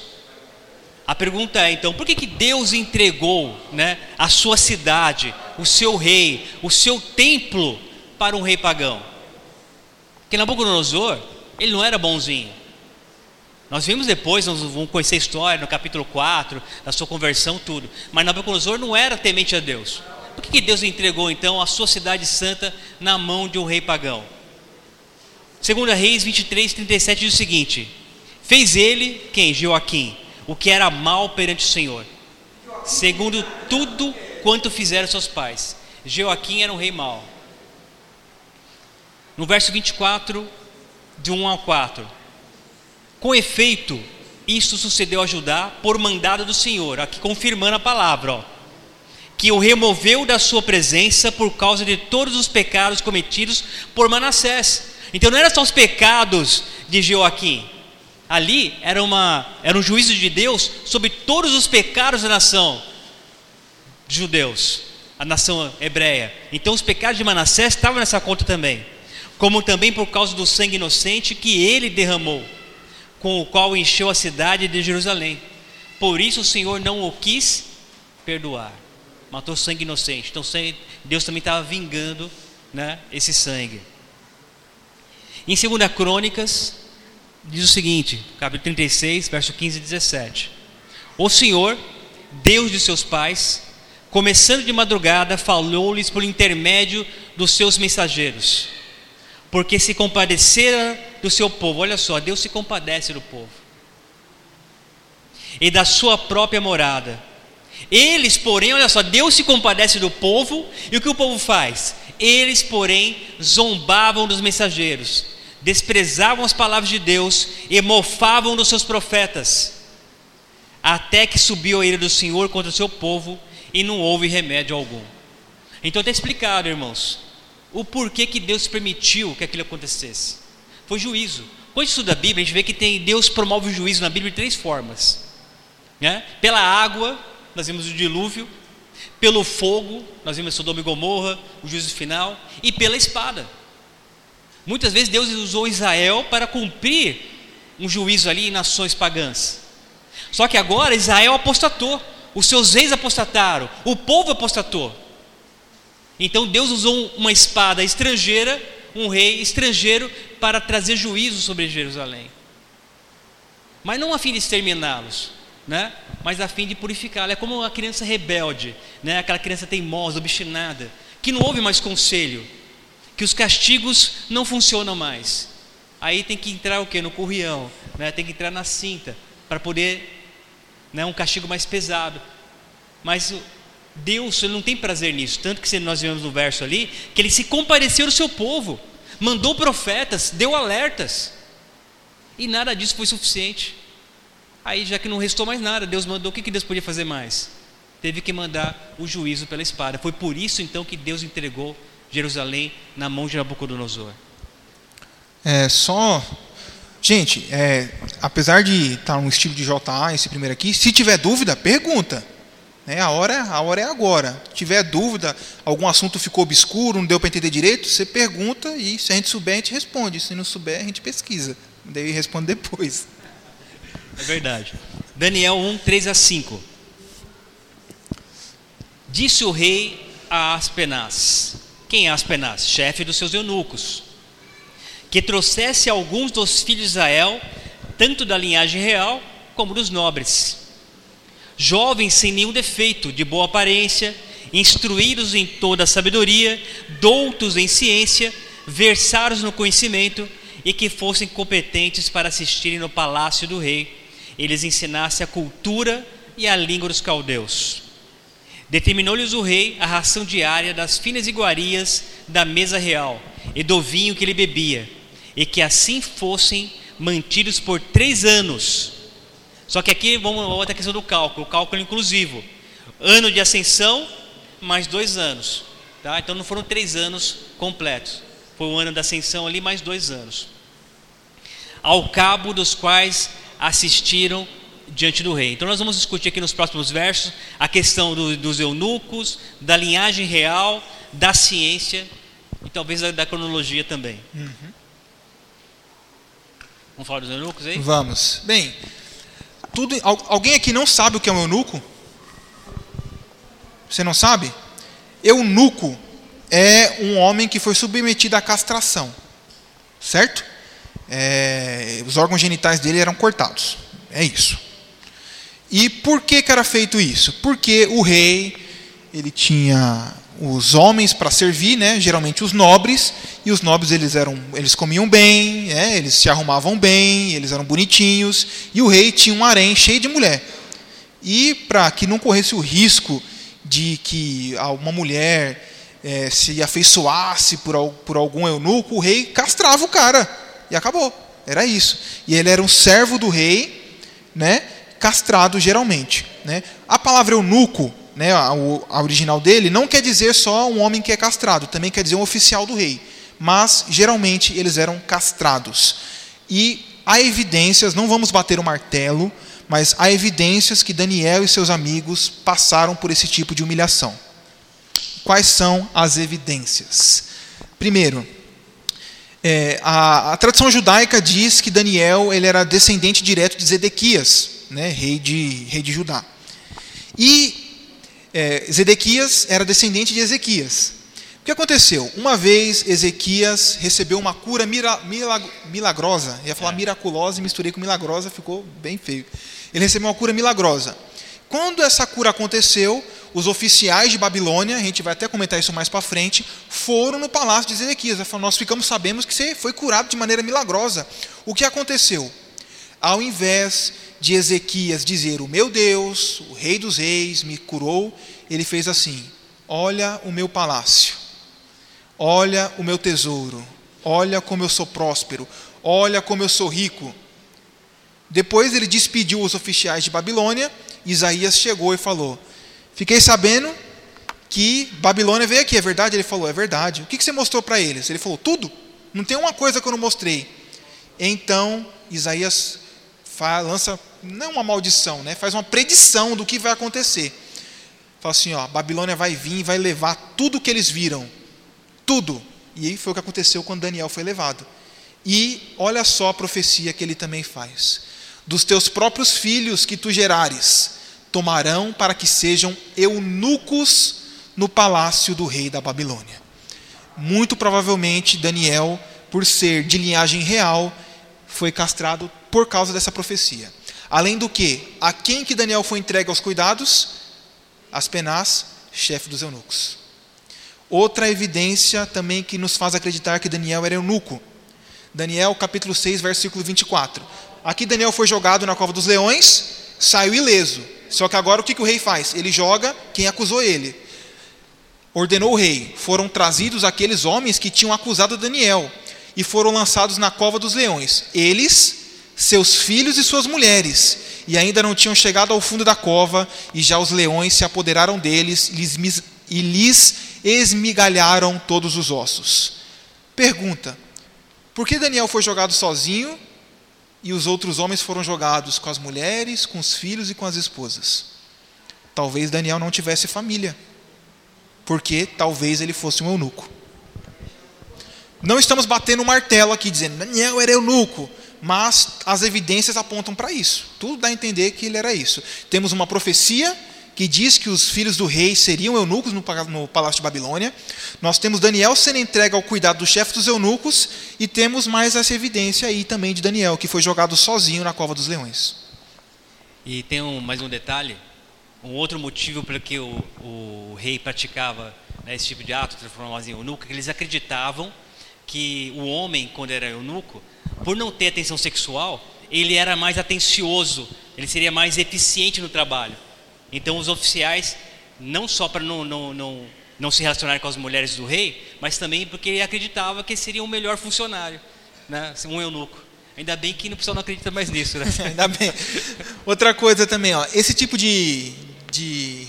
A pergunta é então, por que, que Deus entregou né, a sua cidade, o seu rei, o seu templo para um rei pagão? Porque Nabucodonosor, ele não era bonzinho. Nós vimos depois, nós vamos conhecer a história no capítulo 4, da sua conversão, tudo. Mas Nabucodonosor não era temente a Deus. Por que, Deus entregou então a sua cidade santa na mão de um rei pagão? Segunda Reis 23, 37 diz o seguinte: Fez ele, quem? Joaquim, o que era mal perante o Senhor, segundo tudo quanto fizeram seus pais. Joaquim era um rei mau. No verso 24, de 1 ao 4. Com efeito, isto sucedeu a Judá por mandado do Senhor, aqui confirmando a palavra, ó, que o removeu da sua presença por causa de todos os pecados cometidos por Manassés. Então não eram só os pecados de Joaquim, ali era, uma, era um juízo de Deus sobre todos os pecados da nação de judeus, a nação hebreia. Então os pecados de Manassés estavam nessa conta também, como também por causa do sangue inocente que ele derramou, com o qual encheu a cidade de Jerusalém. Por isso o Senhor não o quis perdoar. Matou sangue inocente. Então Deus também estava vingando né, esse sangue. Em 2 Crônicas, diz o seguinte, capítulo 36, verso 15 e 17: O Senhor, Deus de seus pais, começando de madrugada, falou-lhes por intermédio dos seus mensageiros, porque se compadecera do seu povo. Olha só, Deus se compadece do povo e da sua própria morada. Eles, porém, olha só, Deus se compadece do povo e o que o povo faz? Eles, porém, zombavam dos mensageiros desprezavam as palavras de Deus e mofavam dos seus profetas, até que subiu a ira do Senhor contra o seu povo e não houve remédio algum. Então está explicado, irmãos, o porquê que Deus permitiu que aquilo acontecesse. Foi juízo. Quando a gente estuda a Bíblia, a gente vê que tem, Deus promove o juízo na Bíblia de três formas. Né? Pela água, nós vimos o dilúvio, pelo fogo, nós vimos Sodoma e Gomorra, o juízo final, e pela espada. Muitas vezes Deus usou Israel para cumprir um juízo ali em nações pagãs. Só que agora Israel apostatou, os seus reis apostataram, o povo apostatou. Então Deus usou uma espada estrangeira, um rei estrangeiro, para trazer juízo sobre Jerusalém. Mas não a fim de exterminá-los, né? mas a fim de purificá-los. É como uma criança rebelde, né? aquela criança teimosa, obstinada, que não ouve mais conselho que os castigos não funcionam mais. Aí tem que entrar o que? No currião, né? tem que entrar na cinta, para poder, né, um castigo mais pesado. Mas Deus ele não tem prazer nisso, tanto que nós vemos no verso ali, que ele se compareceu do seu povo, mandou profetas, deu alertas, e nada disso foi suficiente. Aí, já que não restou mais nada, Deus mandou, o que Deus podia fazer mais? Teve que mandar o juízo pela espada. Foi por isso então que Deus entregou Jerusalém na mão de Nabucodonosor. É só. Gente, é, apesar de estar tá um estilo de JA esse primeiro aqui, se tiver dúvida, pergunta. Né? A, hora, a hora é agora. Se tiver dúvida, algum assunto ficou obscuro, não deu para entender direito, você pergunta e se a gente souber, a gente responde. Se não souber, a gente pesquisa. Daí responde depois. É verdade. Daniel 1, 3 a 5. Disse o rei a Aspenaz: quem é Aspenaz? Chefe dos seus eunucos. Que trouxesse alguns dos filhos de Israel, tanto da linhagem real como dos nobres. Jovens sem nenhum defeito, de boa aparência, instruídos em toda a sabedoria, doutos em ciência, versados no conhecimento e que fossem competentes para assistirem no palácio do rei. Eles ensinassem a cultura e a língua dos caldeus. Determinou-lhes o rei a ração diária das finas iguarias da mesa real e do vinho que ele bebia, e que assim fossem mantidos por três anos. Só que aqui vamos outra questão do cálculo, o cálculo inclusivo. Ano de ascensão mais dois anos. Tá? Então não foram três anos completos. Foi o ano da ascensão ali mais dois anos. Ao cabo dos quais assistiram diante do rei. Então nós vamos discutir aqui nos próximos versos a questão do, dos eunucos, da linhagem real, da ciência e talvez da, da cronologia também. Uhum. Vamos falar dos eunucos aí? Vamos. Bem, tudo, alguém aqui não sabe o que é um eunuco? Você não sabe? Eunuco é um homem que foi submetido à castração, certo? É, os órgãos genitais dele eram cortados. É isso. E por que, que era feito isso? Porque o rei ele tinha os homens para servir, né? geralmente os nobres, e os nobres eles eram, eles comiam bem, né? eles se arrumavam bem, eles eram bonitinhos, e o rei tinha um harém cheio de mulher. E para que não corresse o risco de que uma mulher é, se afeiçoasse por, por algum eunuco, o rei castrava o cara e acabou. Era isso. E ele era um servo do rei, né? castrado geralmente. Né? A palavra eunuco né, a, a original dele, não quer dizer só um homem que é castrado, também quer dizer um oficial do rei. Mas, geralmente, eles eram castrados. E há evidências, não vamos bater o martelo, mas há evidências que Daniel e seus amigos passaram por esse tipo de humilhação. Quais são as evidências? Primeiro, é, a, a, tradição judaica diz que Daniel ele era descendente direto de Zedequias, né, rei, de, rei de Judá. E é, Zedequias era descendente de Ezequias. O que aconteceu? Uma vez Ezequias recebeu uma cura mira, milagrosa, ia falar é. miraculosa e misturei com milagrosa, ficou bem feio. Ele recebeu uma cura milagrosa. Quando essa cura aconteceu, os oficiais de Babilônia, a gente vai até comentar isso mais para frente, foram no palácio de Ezequias. Nós ficamos sabemos que você foi curado de maneira milagrosa. O que aconteceu? Ao invés de Ezequias dizer: O meu Deus, o Rei dos Reis, me curou, ele fez assim: Olha o meu palácio, olha o meu tesouro, olha como eu sou próspero, olha como eu sou rico. Depois ele despediu os oficiais de Babilônia. Isaías chegou e falou: Fiquei sabendo que Babilônia veio aqui, é verdade? Ele falou: É verdade. O que você mostrou para eles? Ele falou: Tudo. Não tem uma coisa que eu não mostrei. Então Isaías lança não uma maldição, né? faz uma predição do que vai acontecer. Fala assim, ó, Babilônia vai vir e vai levar tudo que eles viram. Tudo. E aí foi o que aconteceu quando Daniel foi levado. E olha só a profecia que ele também faz. Dos teus próprios filhos que tu gerares, tomarão para que sejam eunucos no palácio do rei da Babilônia. Muito provavelmente Daniel, por ser de linhagem real, foi castrado por causa dessa profecia. Além do que, a quem que Daniel foi entregue aos cuidados? Aspenaz, chefe dos eunucos. Outra evidência também que nos faz acreditar que Daniel era eunuco. Daniel capítulo 6, versículo 24. Aqui Daniel foi jogado na cova dos leões, saiu ileso. Só que agora o que, que o rei faz? Ele joga quem acusou ele. Ordenou o rei: foram trazidos aqueles homens que tinham acusado Daniel e foram lançados na cova dos leões. Eles seus filhos e suas mulheres, e ainda não tinham chegado ao fundo da cova, e já os leões se apoderaram deles e lhes esmigalharam todos os ossos. Pergunta: por que Daniel foi jogado sozinho e os outros homens foram jogados com as mulheres, com os filhos e com as esposas? Talvez Daniel não tivesse família, porque talvez ele fosse um eunuco. Não estamos batendo um martelo aqui dizendo Daniel era eunuco mas as evidências apontam para isso. Tudo dá a entender que ele era isso. Temos uma profecia que diz que os filhos do rei seriam eunucos no palácio de Babilônia. Nós temos Daniel sendo entregue ao cuidado do chefe dos eunucos e temos mais essa evidência aí também de Daniel, que foi jogado sozinho na cova dos leões. E tem um, mais um detalhe, um outro motivo pelo que o, o rei praticava né, esse tipo de ato, transformar em eunuco, que eles acreditavam que o homem, quando era eunuco, por não ter atenção sexual, ele era mais atencioso, ele seria mais eficiente no trabalho. Então os oficiais, não só para não, não, não, não se relacionar com as mulheres do rei, mas também porque ele acreditava que seria um melhor funcionário, né? um eunuco. Ainda bem que o pessoal não acredita mais nisso. Né? Ainda bem. Outra coisa também, ó, esse tipo de, de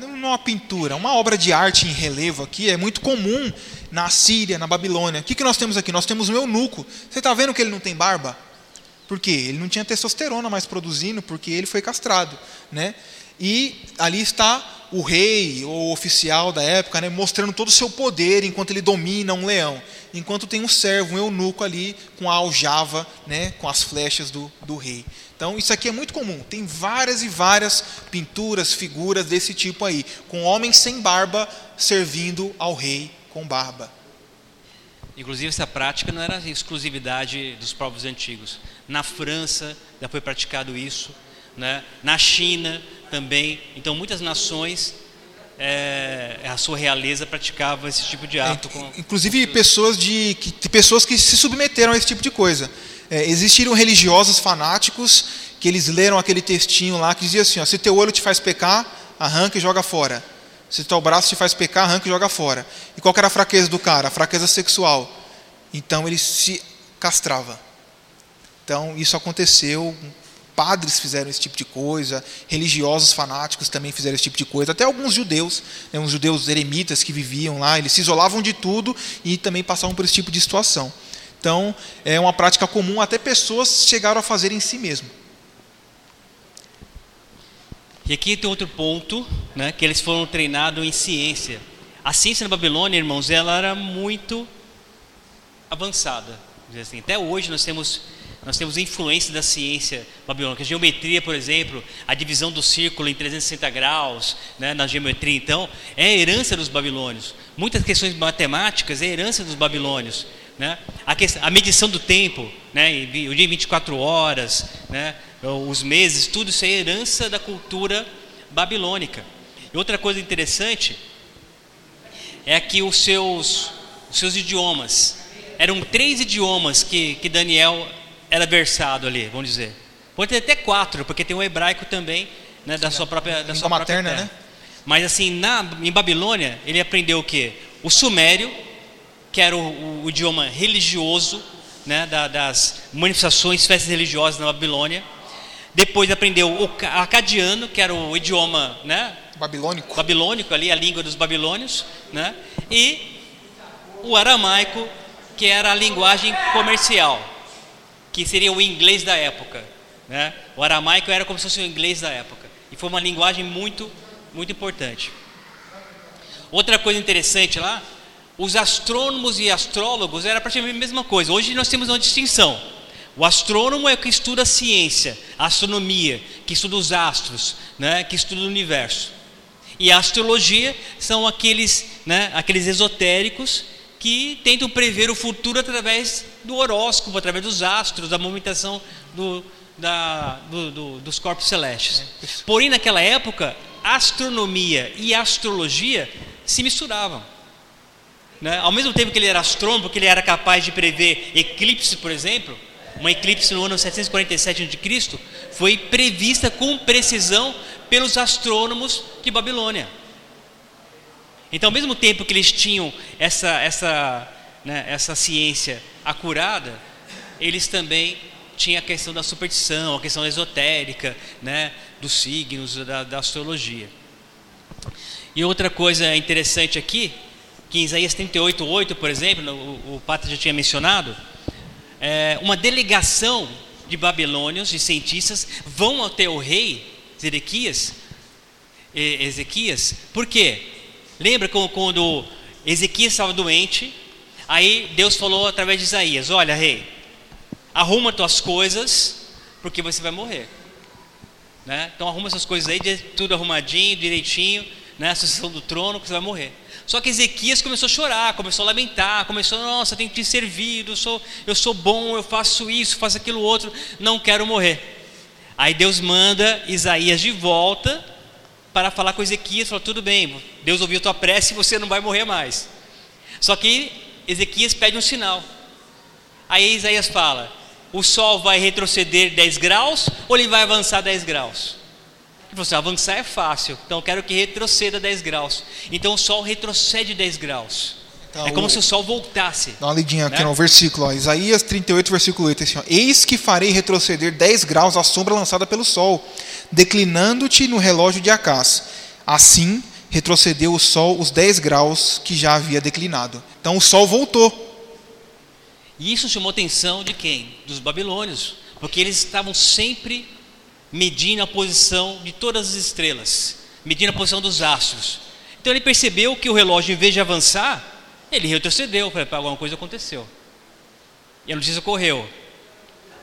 não é uma pintura, uma obra de arte em relevo aqui é muito comum na Síria, na Babilônia. O que, que nós temos aqui? Nós temos um eunuco. Você está vendo que ele não tem barba? Por quê? Ele não tinha testosterona mais produzindo, porque ele foi castrado. Né? E ali está o rei ou oficial da época, né, mostrando todo o seu poder enquanto ele domina um leão. Enquanto tem um servo, um eunuco ali com a aljava, né, com as flechas do, do rei. Então, isso aqui é muito comum. Tem várias e várias pinturas, figuras desse tipo aí, com homens sem barba servindo ao rei com barba. Inclusive, essa prática não era exclusividade dos povos antigos. Na França já foi praticado isso, né? na China também. Então, muitas nações é, a sua realeza praticava esse tipo de ato. Com, Inclusive pessoas de que, pessoas que se submeteram a esse tipo de coisa. É, existiram religiosos fanáticos que eles leram aquele textinho lá que dizia assim: ó, se teu olho te faz pecar, arranca e joga fora. Se teu braço te faz pecar, arranca e joga fora. E qual era a fraqueza do cara? A fraqueza sexual. Então ele se castrava. Então isso aconteceu padres fizeram esse tipo de coisa, religiosos fanáticos também fizeram esse tipo de coisa, até alguns judeus, né, uns judeus eremitas que viviam lá, eles se isolavam de tudo e também passavam por esse tipo de situação. Então, é uma prática comum, até pessoas chegaram a fazer em si mesmo. E aqui tem outro ponto, né, que eles foram treinados em ciência. A ciência na Babilônia, irmãos, ela era muito avançada. Assim. Até hoje nós temos nós temos influência da ciência babilônica. A geometria, por exemplo, a divisão do círculo em 360 graus, né, na geometria, então, é herança dos babilônios. Muitas questões matemáticas é herança dos babilônios. Né? A, questão, a, medição do tempo, né, o dia 24 horas, né, os meses, tudo isso é herança da cultura babilônica. E outra coisa interessante é que os seus, os seus idiomas, eram três idiomas que, que Daniel era versado ali, vamos dizer. Pode ter até quatro, porque tem o hebraico também, né, da sua própria da sua materna, própria né? Mas assim, na, em Babilônia, ele aprendeu o quê? O sumério, que era o, o, o idioma religioso, né, da, das manifestações, festas religiosas na Babilônia. Depois aprendeu o acadiano, que era o idioma, né, babilônico. Babilônico ali, a língua dos babilônios, né? E o aramaico, que era a linguagem comercial que seria o inglês da época. Né? O aramaico era como se fosse o inglês da época. E foi uma linguagem muito, muito importante. Outra coisa interessante lá, os astrônomos e astrólogos era praticamente a mesma coisa. Hoje nós temos uma distinção. O astrônomo é o que estuda a ciência, a astronomia, que estuda os astros, né, que estuda o universo. E a astrologia são aqueles, né, aqueles esotéricos que tentam prever o futuro através do horóscopo, através dos astros, da movimentação do, da, do, do, dos corpos celestes. Porém, naquela época, astronomia e astrologia se misturavam. Né? Ao mesmo tempo que ele era astrônomo, que ele era capaz de prever eclipse, por exemplo, uma eclipse no ano 747 a.C., foi prevista com precisão pelos astrônomos de Babilônia. Então, ao mesmo tempo que eles tinham essa, essa, né, essa ciência acurada, eles também tinham a questão da superstição, a questão esotérica, né, dos signos, da, da astrologia. E outra coisa interessante aqui, que em Isaías 38:8, por exemplo, o, o já tinha mencionado, é, uma delegação de babilônios, de cientistas, vão até o rei Zedequias, Ezequias, por quê? Lembra quando Ezequias estava doente? Aí Deus falou através de Isaías: Olha, rei, arruma tuas coisas, porque você vai morrer. Né? Então arruma essas coisas aí, tudo arrumadinho, direitinho, né? a sucessão do trono, que você vai morrer. Só que Ezequias começou a chorar, começou a lamentar, começou, nossa, tenho que te servir, eu sou, eu sou bom, eu faço isso, faço aquilo outro, não quero morrer. Aí Deus manda Isaías de volta para falar com Ezequias, falou: tudo bem, Deus ouviu tua prece e você não vai morrer mais. Só que Ezequias pede um sinal. Aí Isaías fala: o sol vai retroceder 10 graus ou ele vai avançar 10 graus? Ele falou assim: avançar é fácil, então eu quero que retroceda 10 graus. Então o sol retrocede 10 graus. Então, é como o... se o sol voltasse. Dá uma lidinha aqui né? no versículo, ó, Isaías 38, versículo 8, assim, ó, Eis que farei retroceder 10 graus a sombra lançada pelo sol, declinando-te no relógio de Acás. Assim, retrocedeu o sol os 10 graus que já havia declinado. Então o sol voltou. E isso chamou a atenção de quem? Dos babilônios, porque eles estavam sempre medindo a posição de todas as estrelas, medindo a posição dos astros. Então ele percebeu que o relógio, em vez de avançar, ele retrocedeu, para alguma coisa aconteceu. E a notícia correu.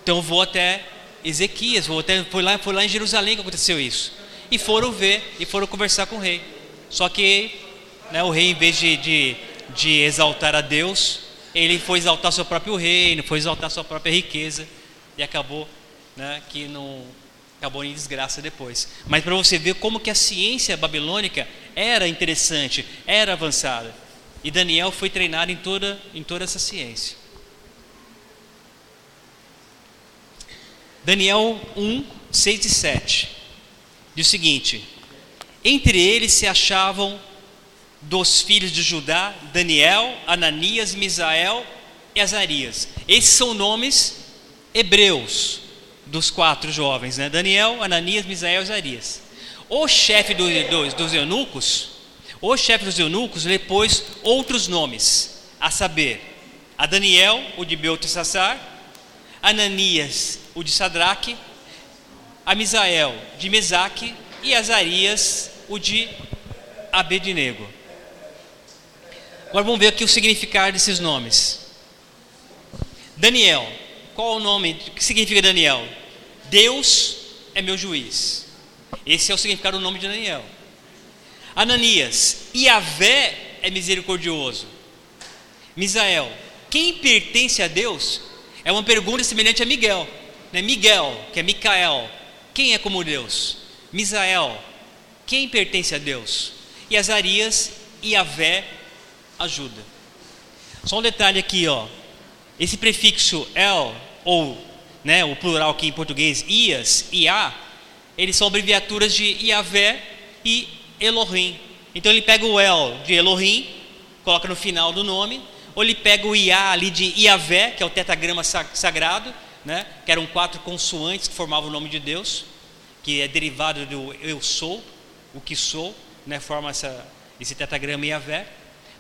Então vou até Ezequias, vou até, foi, lá, foi lá em Jerusalém que aconteceu isso. E foram ver, e foram conversar com o rei. Só que né, o rei, em vez de, de, de exaltar a Deus, ele foi exaltar seu próprio reino, foi exaltar sua própria riqueza. E acabou né, que não acabou em desgraça depois. Mas para você ver como que a ciência babilônica era interessante, era avançada. E Daniel foi treinado em toda, em toda essa ciência. Daniel 1, 6 e 7 diz o seguinte: Entre eles se achavam dos filhos de Judá Daniel, Ananias, Misael e Azarias. Esses são nomes hebreus dos quatro jovens, né? Daniel, Ananias, Misael e Azarias. O chefe do, do, dos eunucos, o chefe dos eunucos lhe pôs outros nomes, a saber, a Daniel, o de Beltesassar, Ananias, o de Sadraque, a Misael, de Mesaque, e Azarias, o de Abednego. Agora vamos ver aqui o significado desses nomes. Daniel, qual o nome? O que significa Daniel? Deus é meu juiz. Esse é o significado do nome de Daniel. Ananias, Yahvé é misericordioso. Misael, quem pertence a Deus? É uma pergunta semelhante a Miguel. Né? Miguel, que é Micael, quem é como Deus? Misael, quem pertence a Deus? E Azarias, Yahvé ajuda. Só um detalhe aqui, ó. Esse prefixo el ou né, o plural aqui em português ias, ia, eles são abreviaturas de Yahvé e Elohim. Então ele pega o el de Elohim, coloca no final do nome, ou ele pega o Iá ali de Iavé, que é o tetagrama sagrado, né, que eram quatro consoantes que formavam o nome de Deus, que é derivado do eu sou, o que sou, né, forma essa, esse tetagrama Iavé.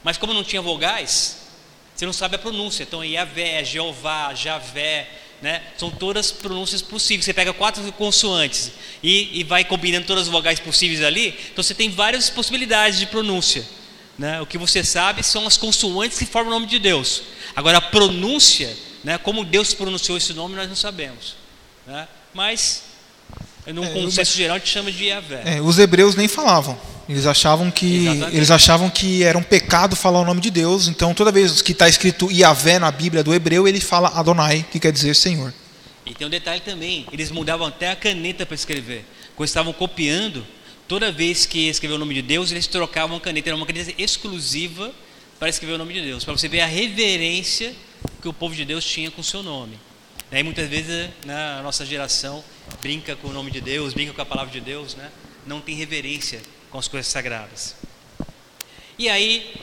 Mas como não tinha vogais, você não sabe a pronúncia. Então, Iavé, Jeová, Javé, né? São todas pronúncias possíveis. Você pega quatro consoantes e, e, vai combinando todas as vogais possíveis ali. Então, você tem várias possibilidades de pronúncia. Né? O que você sabe são as consoantes que formam o nome de Deus. Agora, a pronúncia, né? como Deus pronunciou esse nome, nós não sabemos. Né? Mas, num é, consenso geral, a gente chama de Iavé. É, os hebreus nem falavam. Eles achavam que eles achavam que era um pecado falar o nome de Deus. Então, toda vez que está escrito Yahvé na Bíblia do hebreu, ele fala Adonai, que quer dizer Senhor. E tem um detalhe também: eles mudavam até a caneta para escrever. Quando estavam copiando, toda vez que escreveu o nome de Deus, eles trocavam a caneta. Era uma caneta exclusiva para escrever o nome de Deus, para você ver a reverência que o povo de Deus tinha com o seu nome. E muitas vezes né, a nossa geração brinca com o nome de Deus, brinca com a palavra de Deus, né? não tem reverência com as coisas sagradas. E aí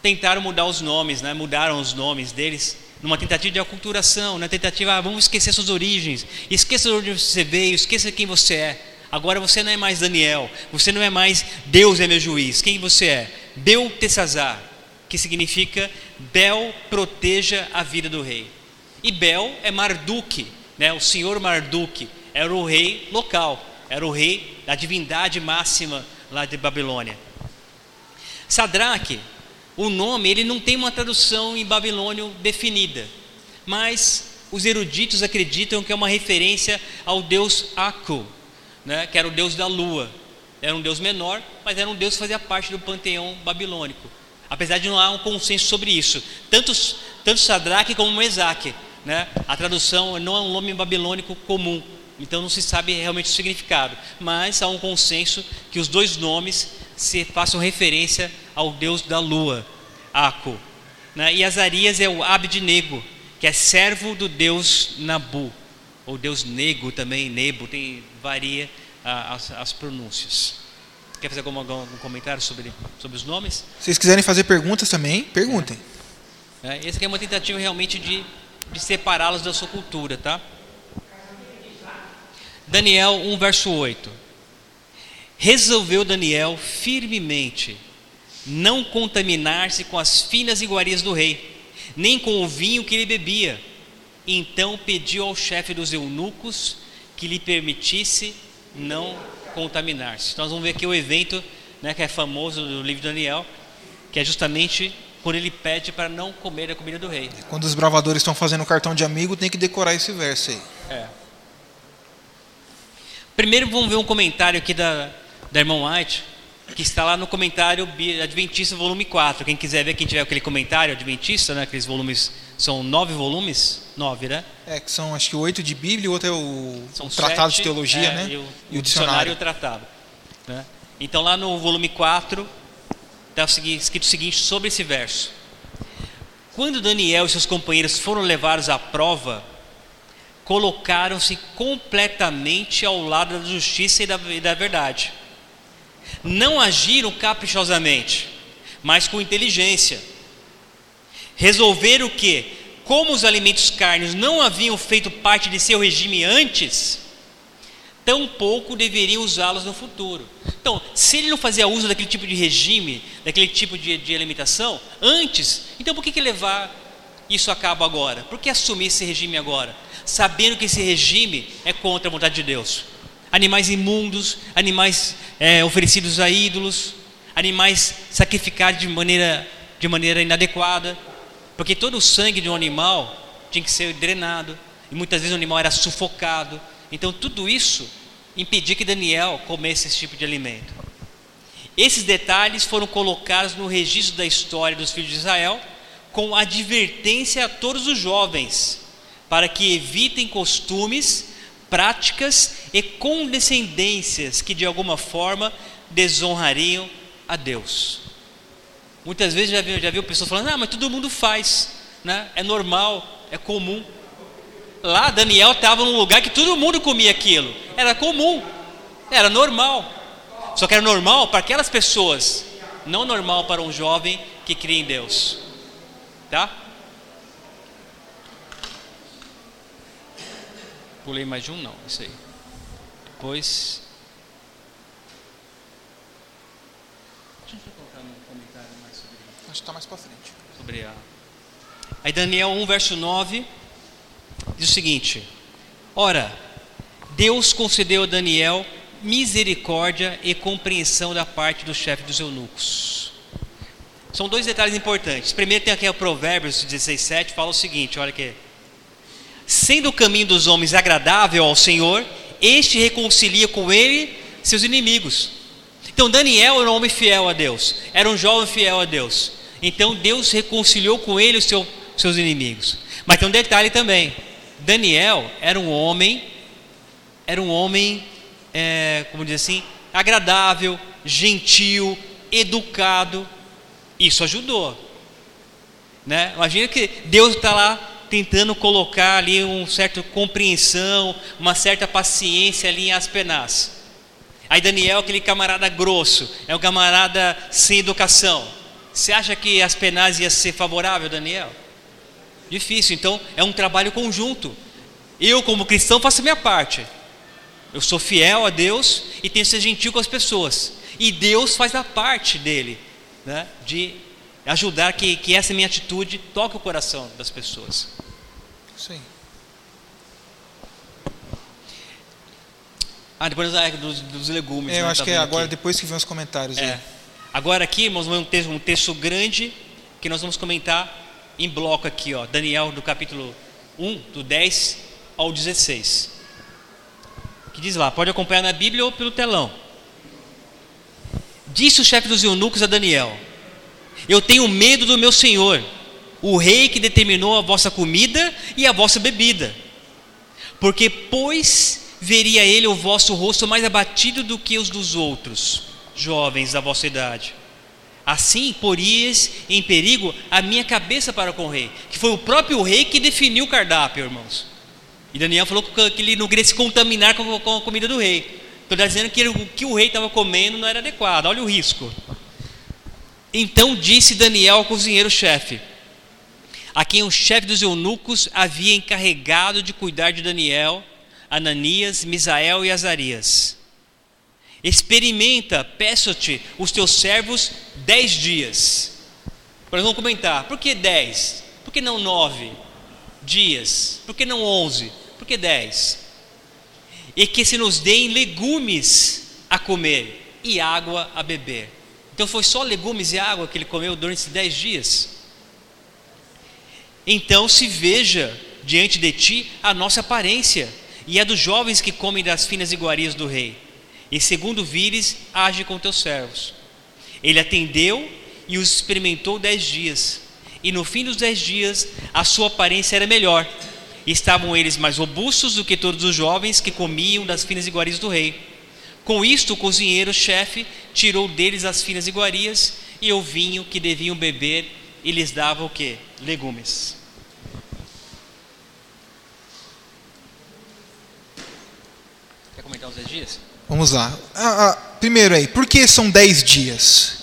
tentaram mudar os nomes, né? mudaram os nomes deles numa tentativa de aculturação, na tentativa, ah, vamos esquecer suas origens, esqueça de onde você veio, esqueça quem você é. Agora você não é mais Daniel, você não é mais Deus é meu juiz. Quem você é? Beltesazar, que significa Bel proteja a vida do rei. E Bel é Marduk, né? o senhor Marduk, era o rei local era o rei da divindade máxima lá de Babilônia. Sadraque, o nome, ele não tem uma tradução em babilônio definida, mas os eruditos acreditam que é uma referência ao deus Aku, né, que era o deus da lua. Era um deus menor, mas era um deus que fazia parte do panteão babilônico. Apesar de não há um consenso sobre isso. Tanto, tanto Sadraque como Mesaque. Né? A tradução não é um nome babilônico comum, então não se sabe realmente o significado, mas há um consenso que os dois nomes se façam referência ao deus da lua, Aco. Né? E Azarias é o Abednego, que é servo do deus Nabu, ou deus Nego também, Nebo, tem, varia as, as pronúncias. Quer fazer algum, algum, comentário sobre, sobre os nomes? Se vocês quiserem fazer perguntas também, perguntem. É. É, essa aqui é uma tentativa realmente de, de separá-los da sua cultura, tá? Daniel 1, verso 8. Resolveu Daniel firmemente não contaminar-se com as finas iguarias do rei, nem com o vinho que ele bebia. Então pediu ao chefe dos eunucos que lhe permitisse não contaminar-se. Então, nós vamos ver aqui o evento né, que é famoso do livro de Daniel, que é justamente quando ele pede para não comer a comida do rei. Quando os bravadores estão fazendo cartão de amigo, tem que decorar esse verso aí. É. Primeiro vamos ver um comentário aqui da, da irmã White, que está lá no comentário Adventista, volume 4. Quem quiser ver, quem tiver aquele comentário Adventista, né, aqueles volumes, são nove volumes? Nove, né? É, que são acho que oito de Bíblia e outro é o São Tratado sete, de Teologia, é, né? E o, o dicionário e o tratado. né? Então, lá no volume 4, está escrito o seguinte sobre esse verso: Quando Daniel e seus companheiros foram levados à prova, colocaram-se completamente ao lado da justiça e da, e da verdade. Não agiram caprichosamente, mas com inteligência. Resolveram que, como os alimentos carnes não haviam feito parte de seu regime antes, tampouco deveriam usá-los no futuro. Então, se ele não fazia uso daquele tipo de regime, daquele tipo de, de alimentação, antes, então por que, que levar isso a cabo agora? Por que assumir esse regime agora? Sabendo que esse regime é contra a vontade de Deus. Animais imundos, animais é, oferecidos a ídolos, animais sacrificados de maneira, de maneira inadequada, porque todo o sangue de um animal tinha que ser drenado, e muitas vezes o animal era sufocado, então, tudo isso impedia que Daniel comesse esse tipo de alimento. Esses detalhes foram colocados no registro da história dos filhos de Israel, com advertência a todos os jovens, para que evitem costumes, práticas e condescendências que de alguma forma desonrariam a Deus. Muitas vezes já viu, já viu pessoas falando: "Ah, mas todo mundo faz, né? É normal, é comum". Lá Daniel estava num lugar que todo mundo comia aquilo. Era comum, era normal. Só que era normal para aquelas pessoas, não normal para um jovem que cria em Deus. Tá? Pulei mais de um, não, isso aí. Depois. Deixa eu colocar um comentário mais sobre Acho que está mais para frente. sobre a. Aí Daniel 1, verso 9, diz o seguinte: Ora, Deus concedeu a Daniel misericórdia e compreensão da parte do chefe dos eunucos. São dois detalhes importantes. Primeiro tem aqui o Provérbios 16:7, fala o seguinte, olha aqui. Sendo o caminho dos homens agradável ao Senhor, este reconcilia com ele seus inimigos. Então Daniel era um homem fiel a Deus, era um jovem fiel a Deus. Então Deus reconciliou com ele os seu, seus inimigos. Mas tem um detalhe também. Daniel era um homem, era um homem, é, como diz assim, agradável, gentil, educado. Isso ajudou. Né? Imagina que Deus está lá tentando colocar ali uma certa compreensão, uma certa paciência ali em Aspenaz. Aí Daniel, aquele camarada grosso, é um camarada sem educação. Você acha que Aspenaz ia ser favorável, Daniel? Difícil, então é um trabalho conjunto. Eu, como cristão, faço a minha parte. Eu sou fiel a Deus e tenho que ser gentil com as pessoas. E Deus faz a parte dele, né, de ajudar que, que essa minha atitude toque o coração das pessoas. Sim. Ah, depois dos, dos legumes. É, eu né, acho tá que é agora, aqui. depois que vem os comentários. É. aí. Agora aqui, irmãos, vamos ter um texto grande que nós vamos comentar em bloco aqui, ó, Daniel do capítulo 1, do 10 ao 16. Que diz lá, pode acompanhar na Bíblia ou pelo telão. Disse o chefe dos eunucos a Daniel: Eu tenho medo do meu senhor, o rei que determinou a vossa comida e a vossa bebida. Porque, pois, veria ele o vosso rosto mais abatido do que os dos outros, jovens da vossa idade. Assim, porias em perigo a minha cabeça para com o rei, que foi o próprio rei que definiu o cardápio, irmãos. E Daniel falou que ele não queria se contaminar com a comida do rei. Então está dizendo que o que o rei estava comendo não era adequado. Olha o risco. Então disse Daniel ao cozinheiro-chefe, a quem o chefe dos eunucos havia encarregado de cuidar de Daniel, Ananias, Misael e Azarias. Experimenta, peço-te, os teus servos dez dias. Nós vamos comentar, por que dez? Por que não nove dias? Por que não onze? Por que dez? E que se nos deem legumes a comer e água a beber. Então foi só legumes e água que ele comeu durante esses dez dias. Então se veja diante de ti a nossa aparência e a dos jovens que comem das finas iguarias do rei. E segundo vires, age com teus servos. Ele atendeu e os experimentou dez dias. E no fim dos dez dias, a sua aparência era melhor. Estavam eles mais robustos do que todos os jovens que comiam das finas iguarias do rei. Com isto, o cozinheiro-chefe tirou deles as finas iguarias e o vinho que deviam beber e lhes dava o que? Legumes. Quer comentar os dez dias? Vamos lá. Ah, ah, primeiro aí, por que são dez dias?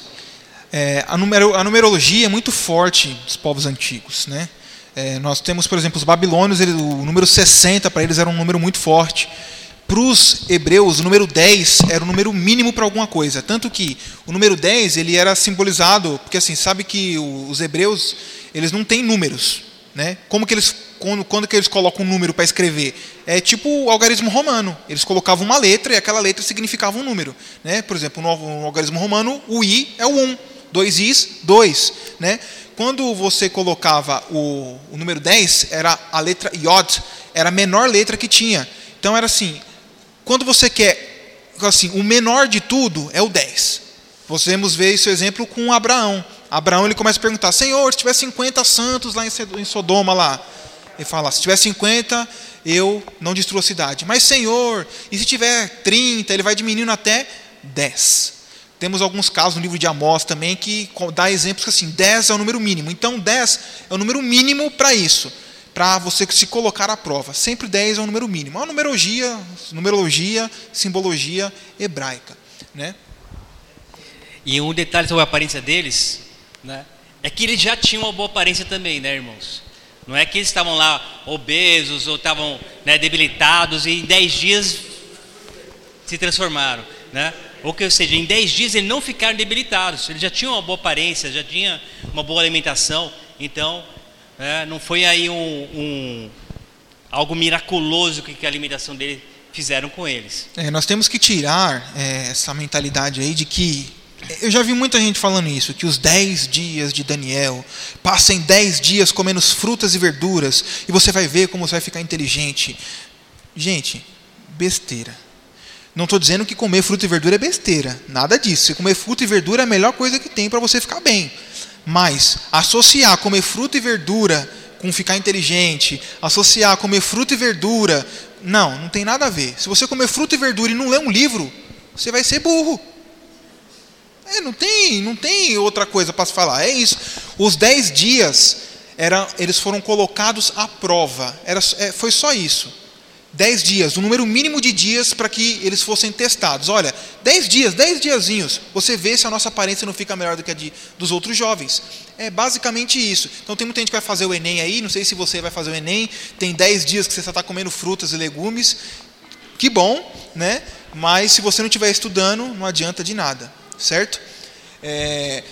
É, a, numero, a, numerologia é muito forte dos povos antigos. Né? É, nós temos, por exemplo, os babilônios, ele, o número 60 para eles era um número muito forte. Para os hebreus, o número 10 era o número mínimo para alguma coisa. Tanto que o número 10 ele era simbolizado, porque assim, sabe que os hebreus eles não têm números. Né? Como que eles, quando, quando que eles colocam um número para escrever? É tipo o algarismo romano. Eles colocavam uma letra e aquela letra significava um número. Né? Por exemplo, no, no algarismo romano, o i é o 1. Dois is, dois. Né? Quando você colocava o, o número 10, era a letra Yod, era a menor letra que tinha. Então era assim, quando você quer, assim, o menor de tudo é o 10. Podemos ver esse exemplo com Abraão. Abraão ele começa a perguntar: Senhor, se tiver 50 santos lá em Sodoma lá, ele fala: se tiver 50, eu não destruo a cidade. Mas Senhor, e se tiver 30, ele vai diminuindo até 10. Temos alguns casos no livro de Amós também que dá exemplos que assim, 10 é o número mínimo. Então 10 é o número mínimo para isso, para você se colocar à prova. Sempre 10 é o número mínimo. É uma numerologia, numerologia, simbologia hebraica, né? E um detalhe sobre a aparência deles, né, é que eles já tinham uma boa aparência também, né, irmãos? Não é que eles estavam lá obesos ou estavam né, debilitados e em 10 dias se transformaram, né? Ou que, ou seja, em 10 dias eles não ficaram debilitados, eles já tinham uma boa aparência, já tinham uma boa alimentação, então é, não foi aí um, um, algo miraculoso que, que a alimentação dele fizeram com eles. É, nós temos que tirar é, essa mentalidade aí de que eu já vi muita gente falando isso, que os 10 dias de Daniel, passem 10 dias comendo frutas e verduras, e você vai ver como você vai ficar inteligente. Gente, besteira. Não estou dizendo que comer fruta e verdura é besteira, nada disso. Se comer fruta e verdura é a melhor coisa que tem para você ficar bem. Mas associar comer fruta e verdura com ficar inteligente, associar comer fruta e verdura, não, não tem nada a ver. Se você comer fruta e verdura e não ler um livro, você vai ser burro. É, não tem, não tem outra coisa para se falar. É isso. Os dez dias era, eles foram colocados à prova. Era, é, foi só isso. Dez dias, o número mínimo de dias para que eles fossem testados. Olha, dez dias, dez diazinhos, você vê se a nossa aparência não fica melhor do que a de, dos outros jovens. É basicamente isso. Então tem muita gente que vai fazer o Enem aí, não sei se você vai fazer o Enem, tem dez dias que você só está comendo frutas e legumes. Que bom, né? Mas se você não estiver estudando, não adianta de nada certo? É,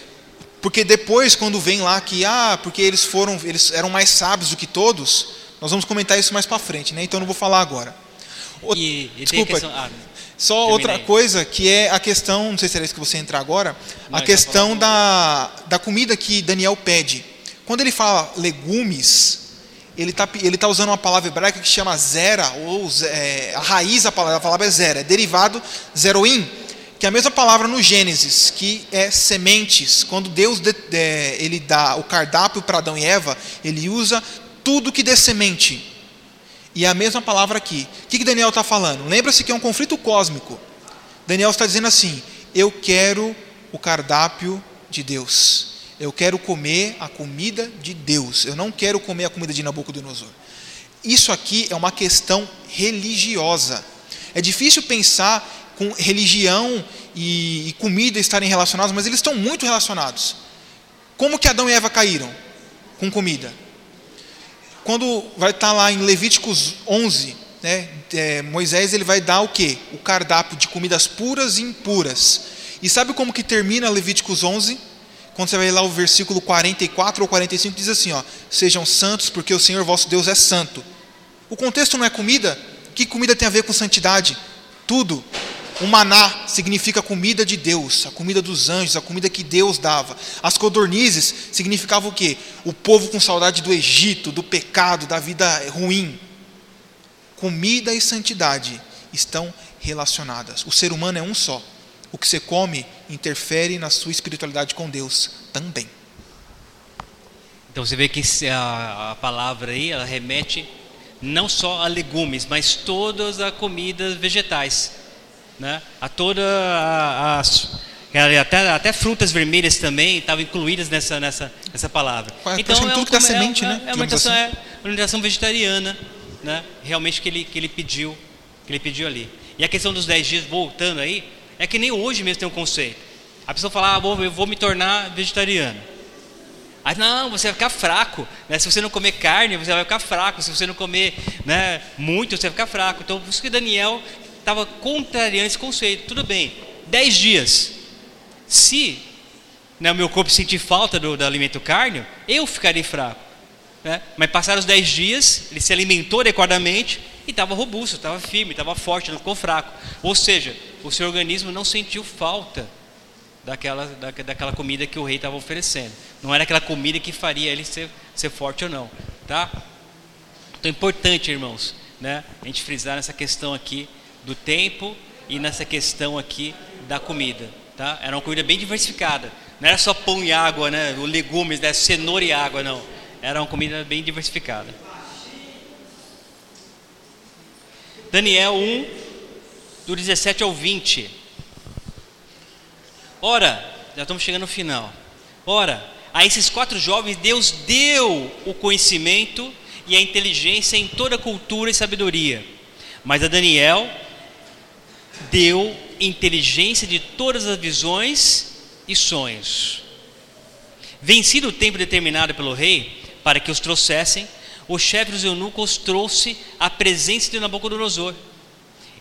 porque depois, quando vem lá que, ah, porque eles foram, eles eram mais sábios do que todos, nós vamos comentar isso mais para frente, né? Então não vou falar agora. O, e, e desculpa, questão, ah, só outra coisa que é a questão, não sei se era isso que você entrar agora, não, a questão da, da comida que Daniel pede. Quando ele fala legumes, ele está ele tá usando uma palavra hebraica que chama zera, ou é, a raiz da palavra, a palavra é zera, é derivado zeroim, que é a mesma palavra no Gênesis, que é sementes. Quando Deus de, de, ele dá o cardápio para Adão e Eva, ele usa tudo que dê semente. E é a mesma palavra aqui. O que, que Daniel está falando? Lembra-se que é um conflito cósmico. Daniel está dizendo assim: Eu quero o cardápio de Deus. Eu quero comer a comida de Deus. Eu não quero comer a comida de Nabucodonosor. Isso aqui é uma questão religiosa. É difícil pensar com religião e, e comida estarem relacionados, mas eles estão muito relacionados. Como que Adão e Eva caíram? Com comida. Quando vai estar lá em Levíticos 11, né, é, Moisés ele vai dar o que? O cardápio de comidas puras e impuras. E sabe como que termina Levíticos 11? Quando você vai lá o versículo 44 ou 45 diz assim, ó: "Sejam santos, porque o Senhor vosso Deus é santo". O contexto não é comida? Que comida tem a ver com santidade? Tudo. O maná significa comida de Deus, a comida dos anjos, a comida que Deus dava. As codornizes significavam o quê? O povo com saudade do Egito, do pecado, da vida ruim. Comida e santidade estão relacionadas. O ser humano é um só. o que você come interfere na sua espiritualidade com Deus também. Então você vê que a palavra aí, ela remete não só a legumes, mas todas as comidas vegetais, né? A toda as até, até frutas vermelhas também estavam incluídas nessa, nessa, nessa palavra. Então é tudo que dá semente, é, né? É uma alimentação, assim. é uma alimentação vegetariana, né? Realmente que ele, que ele pediu, que ele pediu ali. E a questão dos 10 dias, voltando aí, é que nem hoje mesmo tem um conceito. A pessoa fala, ah, vou, eu vou me tornar vegetariano. Aí, não, você vai ficar fraco. Né? Se você não comer carne, você vai ficar fraco. Se você não comer né, muito, você vai ficar fraco. Então, por isso que Daniel estava contrariando esse conceito. Tudo bem, 10 dias. Se né, o meu corpo sentir falta do, do alimento carne, eu ficarei fraco. Né? Mas passaram os 10 dias, ele se alimentou adequadamente e estava robusto, estava firme, estava forte, não ficou fraco. Ou seja, o seu organismo não sentiu falta daquela, da, daquela comida que o rei estava oferecendo. Não era aquela comida que faria ele ser, ser forte ou não. Tá? Então é importante, irmãos, né, a gente frisar nessa questão aqui do tempo e nessa questão aqui da comida. Tá? Era uma comida bem diversificada. Não era só pão e água, né? O legumes, né? cenoura e água, não. Era uma comida bem diversificada. Daniel 1, do 17 ao 20. Ora, já estamos chegando no final. Ora, a esses quatro jovens Deus deu o conhecimento e a inteligência em toda cultura e sabedoria. Mas a Daniel deu inteligência de todas as visões e sonhos. Vencido o tempo determinado pelo rei para que os trouxessem, o chefe dos eunucos trouxe a presença de Nabucodonosor.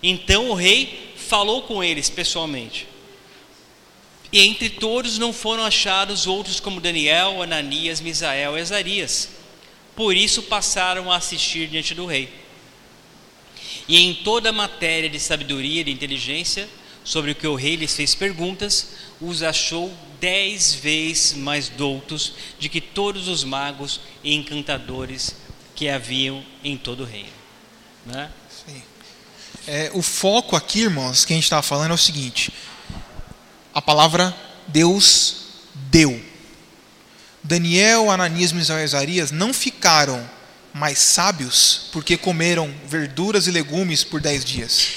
Então o rei falou com eles pessoalmente. E entre todos não foram achados outros como Daniel, Ananias, Misael e Azarias. Por isso passaram a assistir diante do rei. E em toda matéria de sabedoria e de inteligência, sobre o que o rei lhes fez perguntas, os achou dez vezes mais doutos de que todos os magos e encantadores que haviam em todo o reino. Né? Sim. É, o foco aqui, irmãos, que a gente estava falando é o seguinte: a palavra Deus deu. Daniel, Ananias, Misael e Azarias não ficaram mais sábios porque comeram verduras e legumes por dez dias.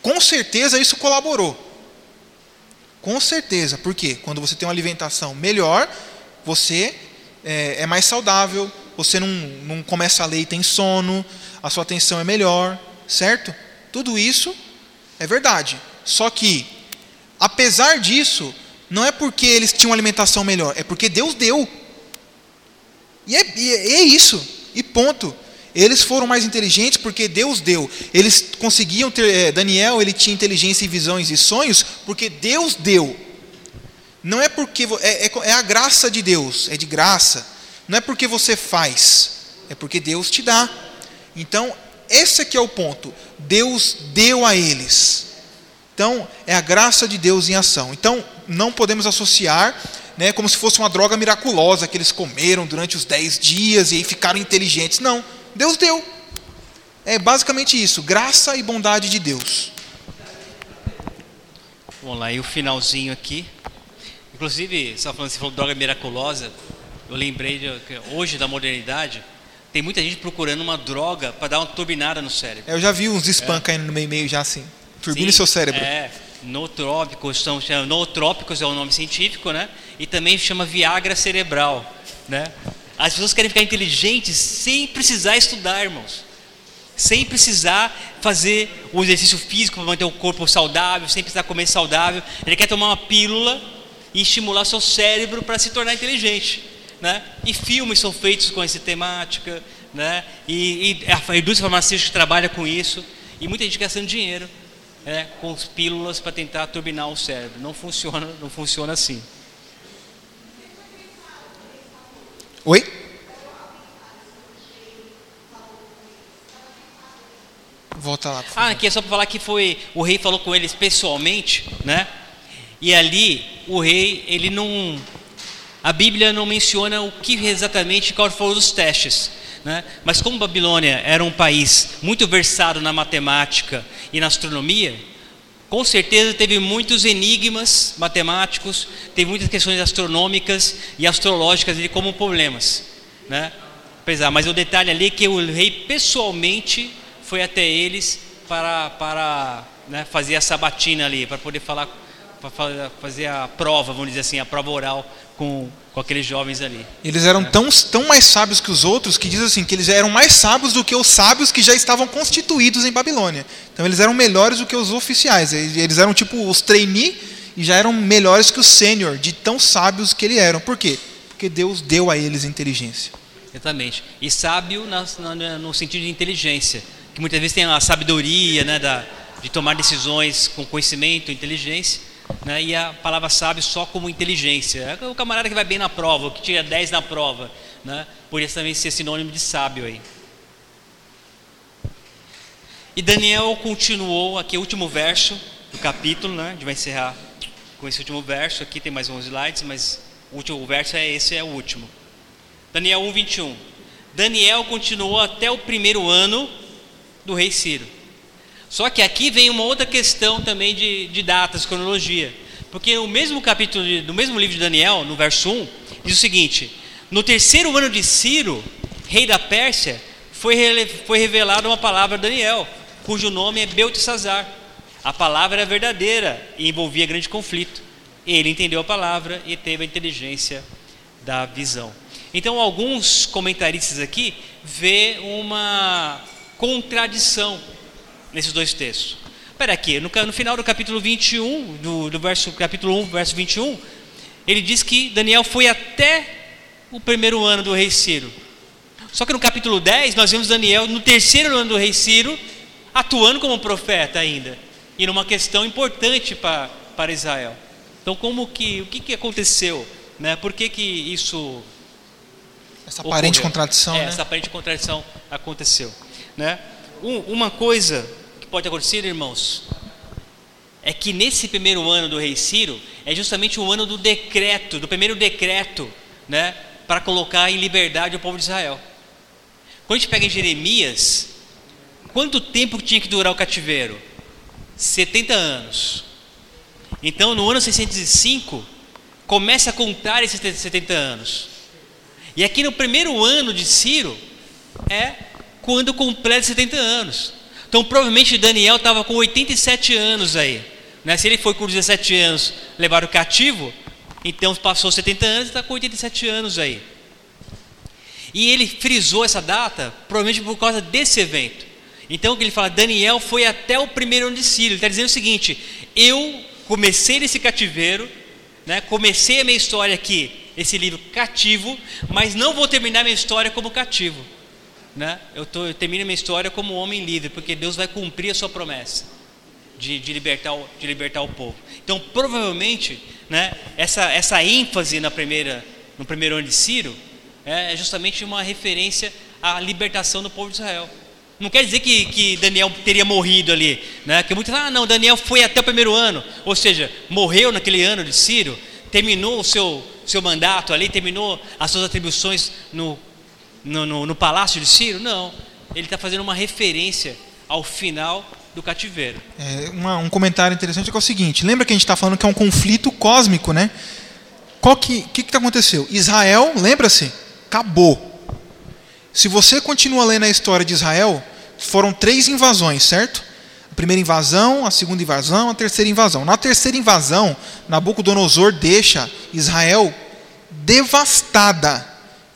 Com certeza isso colaborou. Com certeza, porque quando você tem uma alimentação melhor, você é, é mais saudável, você não, não começa a ler e tem sono, a sua atenção é melhor, certo? Tudo isso é verdade. Só que, apesar disso, não é porque eles tinham alimentação melhor, é porque Deus deu. E é, e é isso, e ponto. Eles foram mais inteligentes porque Deus deu. Eles conseguiam ter. É, Daniel, ele tinha inteligência e visões e sonhos porque Deus deu. Não é porque. É, é, é a graça de Deus, é de graça. Não é porque você faz, é porque Deus te dá. Então, esse aqui é o ponto. Deus deu a eles. Então, é a graça de Deus em ação. Então, não podemos associar né, como se fosse uma droga miraculosa que eles comeram durante os dez dias e aí ficaram inteligentes. Não, Deus deu. É basicamente isso, graça e bondade de Deus. Vamos lá, e o finalzinho aqui. Inclusive, só falando, você falou droga miraculosa, eu lembrei de, hoje da modernidade, tem muita gente procurando uma droga para dar uma turbinada no cérebro. É, eu já vi uns spam é. caindo no meio-meio já assim. Turbine seu cérebro. É, nootrópicos, são, nootrópicos é o nome científico, né? E também chama Viagra cerebral, né? As pessoas querem ficar inteligentes sem precisar estudar, irmãos. Sem precisar fazer o exercício físico para manter o corpo saudável, sem precisar comer saudável. Ele quer tomar uma pílula e estimular seu cérebro para se tornar inteligente né? E filmes são feitos com essa temática, né? E, e a indústria farmacêutica trabalha com isso e muita gente gastando dinheiro, né? Com pílulas para tentar turbinar o cérebro. Não funciona, não funciona assim. Oi? Volta lá. Ah, aqui é só para falar que foi o rei falou com eles pessoalmente, né? E ali o rei ele não a Bíblia não menciona o que exatamente quais foram os testes. Né? Mas como Babilônia era um país muito versado na matemática e na astronomia, com certeza teve muitos enigmas matemáticos, teve muitas questões astronômicas e astrológicas ali como problemas, né? Apesar, mas o detalhe ali é que o rei pessoalmente foi até eles para, para né, fazer a sabatina ali, para poder falar, para fazer a prova, vamos dizer assim, a prova oral com, com aqueles jovens ali. Eles eram né? tão, tão mais sábios que os outros que diz assim que eles eram mais sábios do que os sábios que já estavam constituídos em Babilônia. Então eles eram melhores do que os oficiais. Eles eram tipo os trainee e já eram melhores que os sênior, de tão sábios que eles eram. Por quê? Porque Deus deu a eles inteligência. Exatamente. E sábio no sentido de inteligência, que muitas vezes tem a sabedoria né, da, de tomar decisões com conhecimento, inteligência, né, e a palavra sábio só como inteligência. É o camarada que vai bem na prova, que tira 10 na prova, né, também ser sinônimo de sábio aí. E Daniel continuou, aqui o último verso do capítulo, né, a gente vai encerrar com esse último verso, aqui tem mais 11 slides, mas o último verso é esse, é o último. Daniel 1, 21. Daniel continuou até o primeiro ano do rei Ciro. Só que aqui vem uma outra questão também de, de datas, cronologia. Porque no mesmo capítulo, de, no mesmo livro de Daniel, no verso 1, diz o seguinte: No terceiro ano de Ciro, rei da Pérsia, foi, foi revelada uma palavra a Daniel, cujo nome é Beltesazar. A palavra era verdadeira e envolvia grande conflito. Ele entendeu a palavra e teve a inteligência da visão. Então, alguns comentaristas aqui vê uma contradição nesses dois textos. Espera aqui, no, no, final do capítulo 21, do, do verso, capítulo 1, verso 21, ele diz que Daniel foi até o primeiro ano do rei Ciro. Só que no capítulo 10, nós vemos Daniel no terceiro ano do rei Ciro, atuando como profeta ainda, e numa questão importante para, para Israel. Então, como que, o que, que aconteceu? Né? Por que, que isso essa aparente ocorreu. contradição, é, né? Essa aparente contradição aconteceu, né? Um, uma coisa pode acontecer, irmãos, é que nesse primeiro ano do rei Ciro é justamente o ano do decreto, do primeiro decreto, né, para colocar em liberdade o povo de Israel. Quando a gente pega em Jeremias, quanto tempo tinha que durar o cativeiro? 70 anos. Então, no ano 605, começa a contar esses 70 anos. E aqui no primeiro ano de Ciro é quando completa 70 anos. Então provavelmente Daniel estava com 87 anos aí. Né? Se ele foi com 17 anos levar o cativo, então passou 70 anos e está com 87 anos aí. E ele frisou essa data provavelmente por causa desse evento. Então ele fala, Daniel foi até o primeiro ano de Ciro. Ele está dizendo o seguinte: eu comecei nesse cativeiro, né? comecei a minha história aqui esse livro cativo, mas não vou terminar minha história como cativo. Né? Eu, tô, eu termino minha história como homem livre, porque Deus vai cumprir a sua promessa de, de, libertar, o, de libertar o povo. Então, provavelmente, né, essa, essa ênfase na primeira, no primeiro ano de Ciro é justamente uma referência à libertação do povo de Israel. Não quer dizer que, que Daniel teria morrido ali, né? Que muitos ah, não, Daniel foi até o primeiro ano, ou seja, morreu naquele ano de Ciro, terminou o seu, seu mandato ali, terminou as suas atribuições no, no, no, no palácio de Ciro? Não. Ele está fazendo uma referência ao final do cativeiro. É, uma, um comentário interessante é, é o seguinte: lembra que a gente está falando que é um conflito cósmico, né? O que que, que aconteceu? Israel, lembra-se, acabou. Se você continua lendo a história de Israel, foram três invasões, certo? primeira invasão, a segunda invasão, a terceira invasão. Na terceira invasão, Nabucodonosor deixa Israel devastada.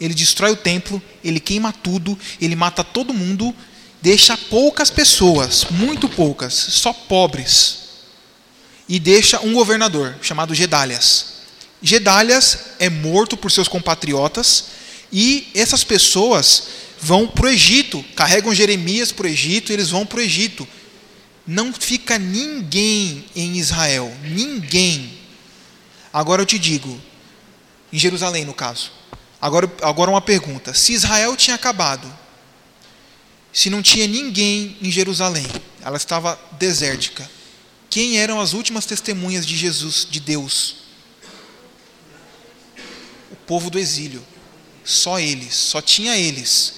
Ele destrói o templo, ele queima tudo, ele mata todo mundo, deixa poucas pessoas, muito poucas, só pobres. E deixa um governador chamado Gedalias. Gedalias é morto por seus compatriotas e essas pessoas vão para o Egito, carregam Jeremias para o Egito eles vão para o Egito não fica ninguém em Israel, ninguém. Agora eu te digo, em Jerusalém no caso. Agora, agora uma pergunta: se Israel tinha acabado, se não tinha ninguém em Jerusalém, ela estava desértica, quem eram as últimas testemunhas de Jesus, de Deus? O povo do exílio. Só eles, só tinha eles.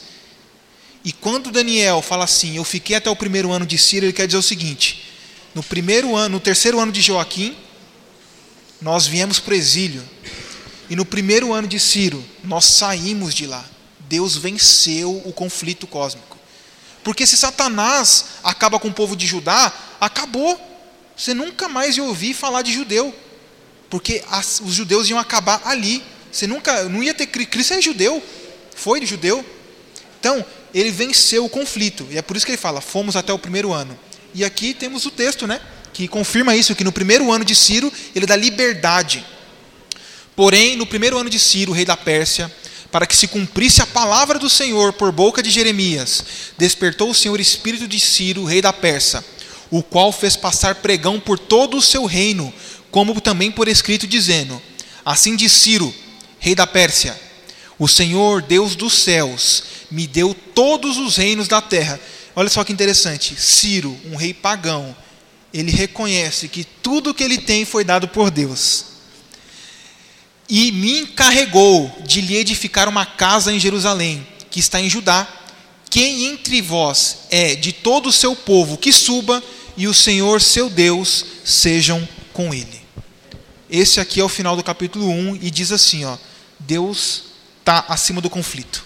E quando Daniel fala assim, eu fiquei até o primeiro ano de Ciro, ele quer dizer o seguinte: no primeiro ano, no terceiro ano de Joaquim, nós viemos para o exílio. E no primeiro ano de Ciro, nós saímos de lá. Deus venceu o conflito cósmico. Porque se Satanás acaba com o povo de Judá, acabou. Você nunca mais ia ouvir falar de judeu. Porque as, os judeus iam acabar ali. Você nunca, não ia ter Cristo é judeu, foi judeu. Então, ele venceu o conflito. E é por isso que ele fala: "Fomos até o primeiro ano". E aqui temos o texto, né, que confirma isso que no primeiro ano de Ciro, ele dá liberdade. Porém, no primeiro ano de Ciro, rei da Pérsia, para que se cumprisse a palavra do Senhor por boca de Jeremias, despertou o Senhor espírito de Ciro, rei da Pérsia, o qual fez passar pregão por todo o seu reino, como também por escrito, dizendo: Assim diz Ciro, rei da Pérsia: O Senhor, Deus dos céus, me deu todos os reinos da terra. Olha só que interessante: Ciro, um rei pagão, ele reconhece que tudo que ele tem foi dado por Deus. E me encarregou de lhe edificar uma casa em Jerusalém, que está em Judá. Quem entre vós é de todo o seu povo, que suba, e o Senhor seu Deus sejam com ele. Esse aqui é o final do capítulo 1 e diz assim: ó, Deus está acima do conflito.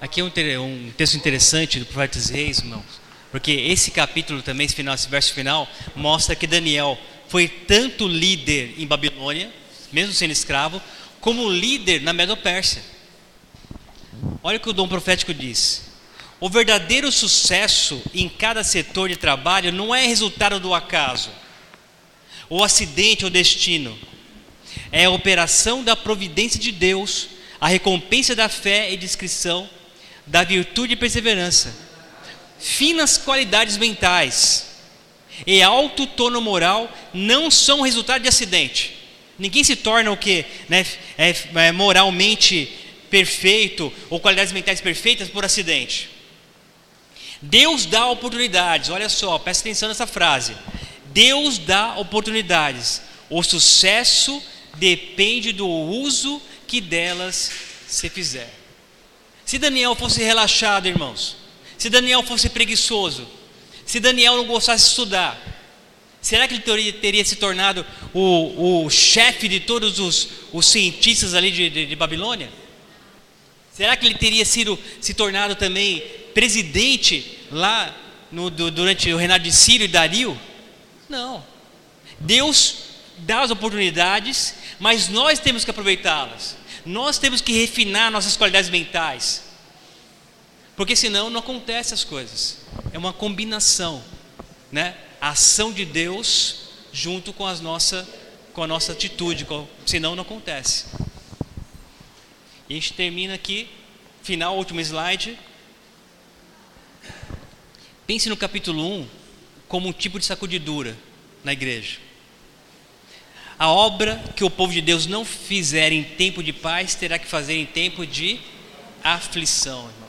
Aqui é um, um texto interessante do profeta Reis, irmãos, porque esse capítulo também, esse, final, esse verso final, mostra que Daniel foi tanto líder em Babilônia, mesmo sendo escravo, como líder na Medo-Pérsia. Olha o que o dom profético diz. O verdadeiro sucesso em cada setor de trabalho não é resultado do acaso, ou acidente ou destino. É a operação da providência de Deus, a recompensa da fé e discrição, da virtude e perseverança, finas qualidades mentais e alto tono moral não são resultado de acidente. Ninguém se torna o que? Né, é, é moralmente perfeito ou qualidades mentais perfeitas por acidente. Deus dá oportunidades, olha só, presta atenção nessa frase. Deus dá oportunidades. O sucesso depende do uso que delas se fizer. Se Daniel fosse relaxado, irmãos, se Daniel fosse preguiçoso, se Daniel não gostasse de estudar, será que ele teria, teria se tornado o, o chefe de todos os, os cientistas ali de, de, de Babilônia? Será que ele teria sido se tornado também presidente lá no, do, durante o reinado de Ciro e Dario? Não. Deus dá as oportunidades, mas nós temos que aproveitá-las. Nós temos que refinar nossas qualidades mentais. Porque senão não acontece as coisas. É uma combinação, né? A ação de Deus junto com as nossa com a nossa atitude, com, senão não acontece. E a gente termina aqui, final, último slide. Pense no capítulo 1 como um tipo de sacudidura na igreja. A obra que o povo de Deus não fizer em tempo de paz, terá que fazer em tempo de aflição, irmãos.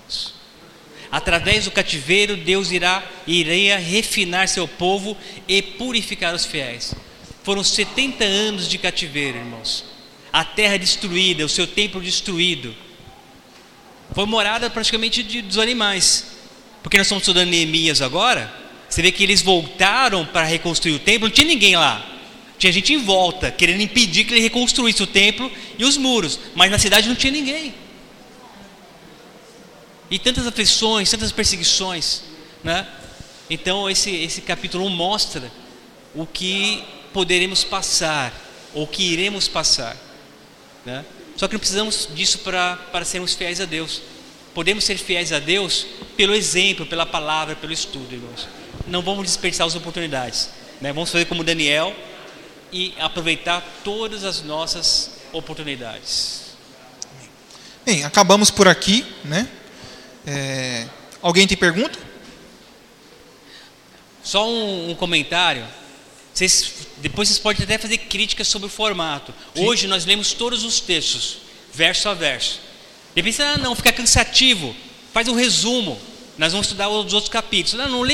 Através do cativeiro, Deus irá iria refinar seu povo e purificar os fiéis. Foram 70 anos de cativeiro, irmãos a terra destruída, o seu templo destruído. Foi morada praticamente de, dos animais. Porque nós estamos estudando Neemias agora, você vê que eles voltaram para reconstruir o templo, não tinha ninguém lá. Tinha gente em volta, querendo impedir que ele reconstruísse o templo e os muros, mas na cidade não tinha ninguém. E tantas aflições, tantas perseguições, né? Então esse, esse capítulo mostra o que poderemos passar, ou que iremos passar. Né? Só que não precisamos disso para, para sermos fiéis a Deus. Podemos ser fiéis a Deus pelo exemplo, pela palavra, pelo estudo, irmãos. Não vamos desperdiçar as oportunidades. Né? Vamos fazer como Daniel e aproveitar todas as nossas oportunidades. Bem, acabamos por aqui, né? É... Alguém tem pergunta? Só um, um comentário. Vocês, depois vocês podem até fazer críticas sobre o formato. Sim. Hoje nós lemos todos os textos, verso a verso. Depois, ah, não, fica cansativo. Faz um resumo. Nós vamos estudar os outros capítulos. Não, não lê